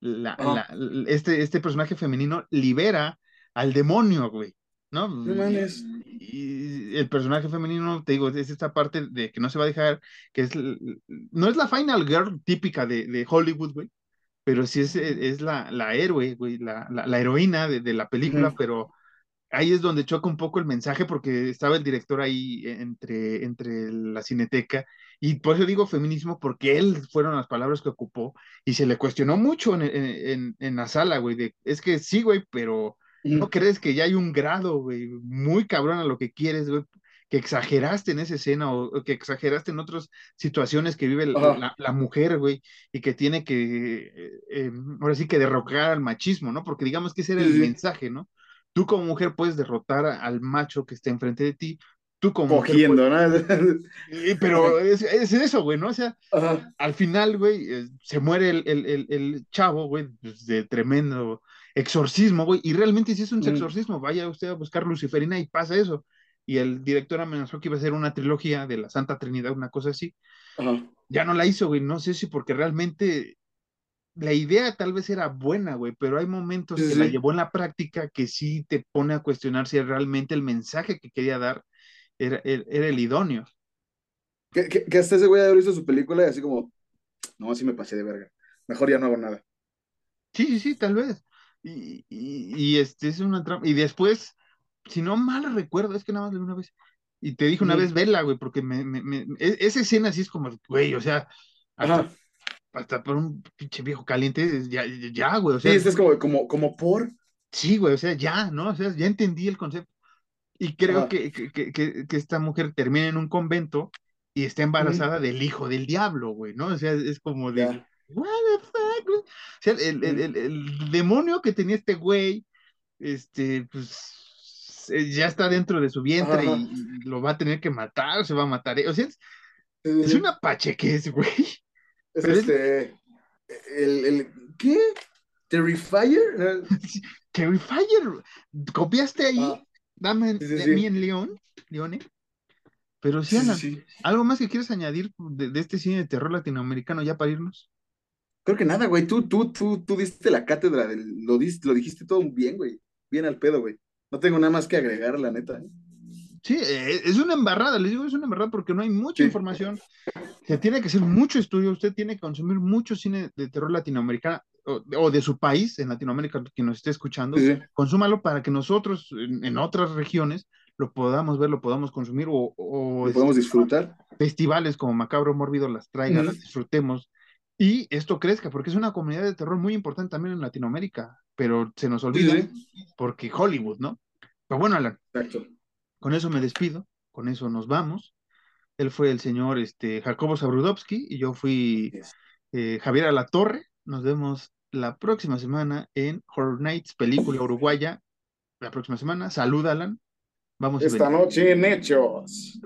la, Ajá. la- este, este personaje femenino libera al demonio, güey, ¿no? Y el personaje femenino, te digo, es esta parte de que no se va a dejar, que es, no es la final girl típica de, de Hollywood, güey, pero sí es, es la, la héroe, güey, la, la, la heroína de, de la película, pero ahí es donde choca un poco el mensaje porque estaba el director ahí entre, entre la cineteca y por eso digo feminismo porque él fueron las palabras que ocupó y se le cuestionó mucho en, en, en- en la sala, güey, de, es que sí, güey, pero ¿no crees que ya hay un grado, güey, muy cabrón a lo que quieres, güey? que exageraste en esa escena o, o que exageraste en otras situaciones que vive la, la mujer, güey, y que tiene que, eh, eh, ahora sí que derrocar al machismo, ¿no? Porque digamos que ese era el sí. mensaje, ¿no? Tú como mujer puedes derrotar al macho que está enfrente de ti, tú como mujer Cogiendo, ¿no? Pero es, es eso, güey, ¿no? O sea, Ajá. al final, güey, eh, se muere el, el, el, el chavo, güey, pues, de tremendo exorcismo, güey, y realmente sí es un Mm. exorcismo, vaya usted a buscar Luciferina y pasa eso. Y el director amenazó que iba a hacer una trilogía de la Santa Trinidad, una cosa así. Ya no la hizo, güey, no sé si porque realmente la idea tal vez era buena, güey, pero hay momentos Sí, que sí, la llevó en la práctica que sí te pone a cuestionar si realmente el mensaje que quería dar era, era, era el idóneo. Que, que, que hasta ese güey haber visto su película y así como, no, así me pasé de verga. Mejor ya no hago nada. Sí, sí, sí, tal vez. Y, y, y este es una trampa. Y después, si no mal recuerdo, es que nada más vi una vez. Y te dije una vez, vela, güey, porque me, me, me- e- esa escena así es como, güey, o sea, hasta, Ajá. hasta por un pinche viejo caliente, ya, ya, güey, o Sí, sea, este es como, como, como por. sí, güey, o sea, ya, ¿no? O sea, ya entendí el concepto. Y creo que, que, que, esta mujer termina en un convento y está embarazada del hijo del diablo, güey, ¿no? O sea, es como de, Ya. what the güey? O sea, el, el, el, el demonio que tenía este güey, este, pues, eh, ya está dentro de su vientre y, y lo va a tener que matar, se va a matar. eh, O sea, es, es una pachequez, güey. Es pero es- este. El, el, ¿Qué? ¿Terrifier? Terrifier, copiaste ahí, Ah, dame sí, de sí. mí en León, Leone. Pero sí, sí. ¿algo más que quieres añadir de, de este cine de terror latinoamericano ya para irnos? Creo que nada, güey. Tú, tú, tú, tú diste la cátedra, del, lo, diste, lo dijiste todo bien, güey. Bien al pedo, güey. No tengo nada más que agregar, la neta. ¿eh? Sí, eh, es una embarrada, les digo, es una embarrada porque no hay mucha Sí. información. Se tiene que hacer mucho estudio, usted tiene que consumir mucho cine de terror latinoamericano o, o de su país, en Latinoamérica, que nos esté escuchando, Sí, consúmalo para que nosotros en, en otras regiones lo podamos ver, lo podamos consumir o, o Lo podemos disfrutar. festivales como Macabro Mórbido las traiga, Ujú. las disfrutemos y esto crezca, porque es una comunidad de terror muy importante también en Latinoamérica, pero se nos olvida sí. porque Hollywood, ¿no? Pero bueno, Alan, Exacto. con eso me despido, con eso nos vamos. Él fue el señor este, Jacobo Zabrudowski y yo fui eh, Javier Alatorre. Nos vemos la próxima semana en Horror Nights, película uruguaya. La próxima semana. Salud, Alan. Vamos a. Esta noche en Hechos.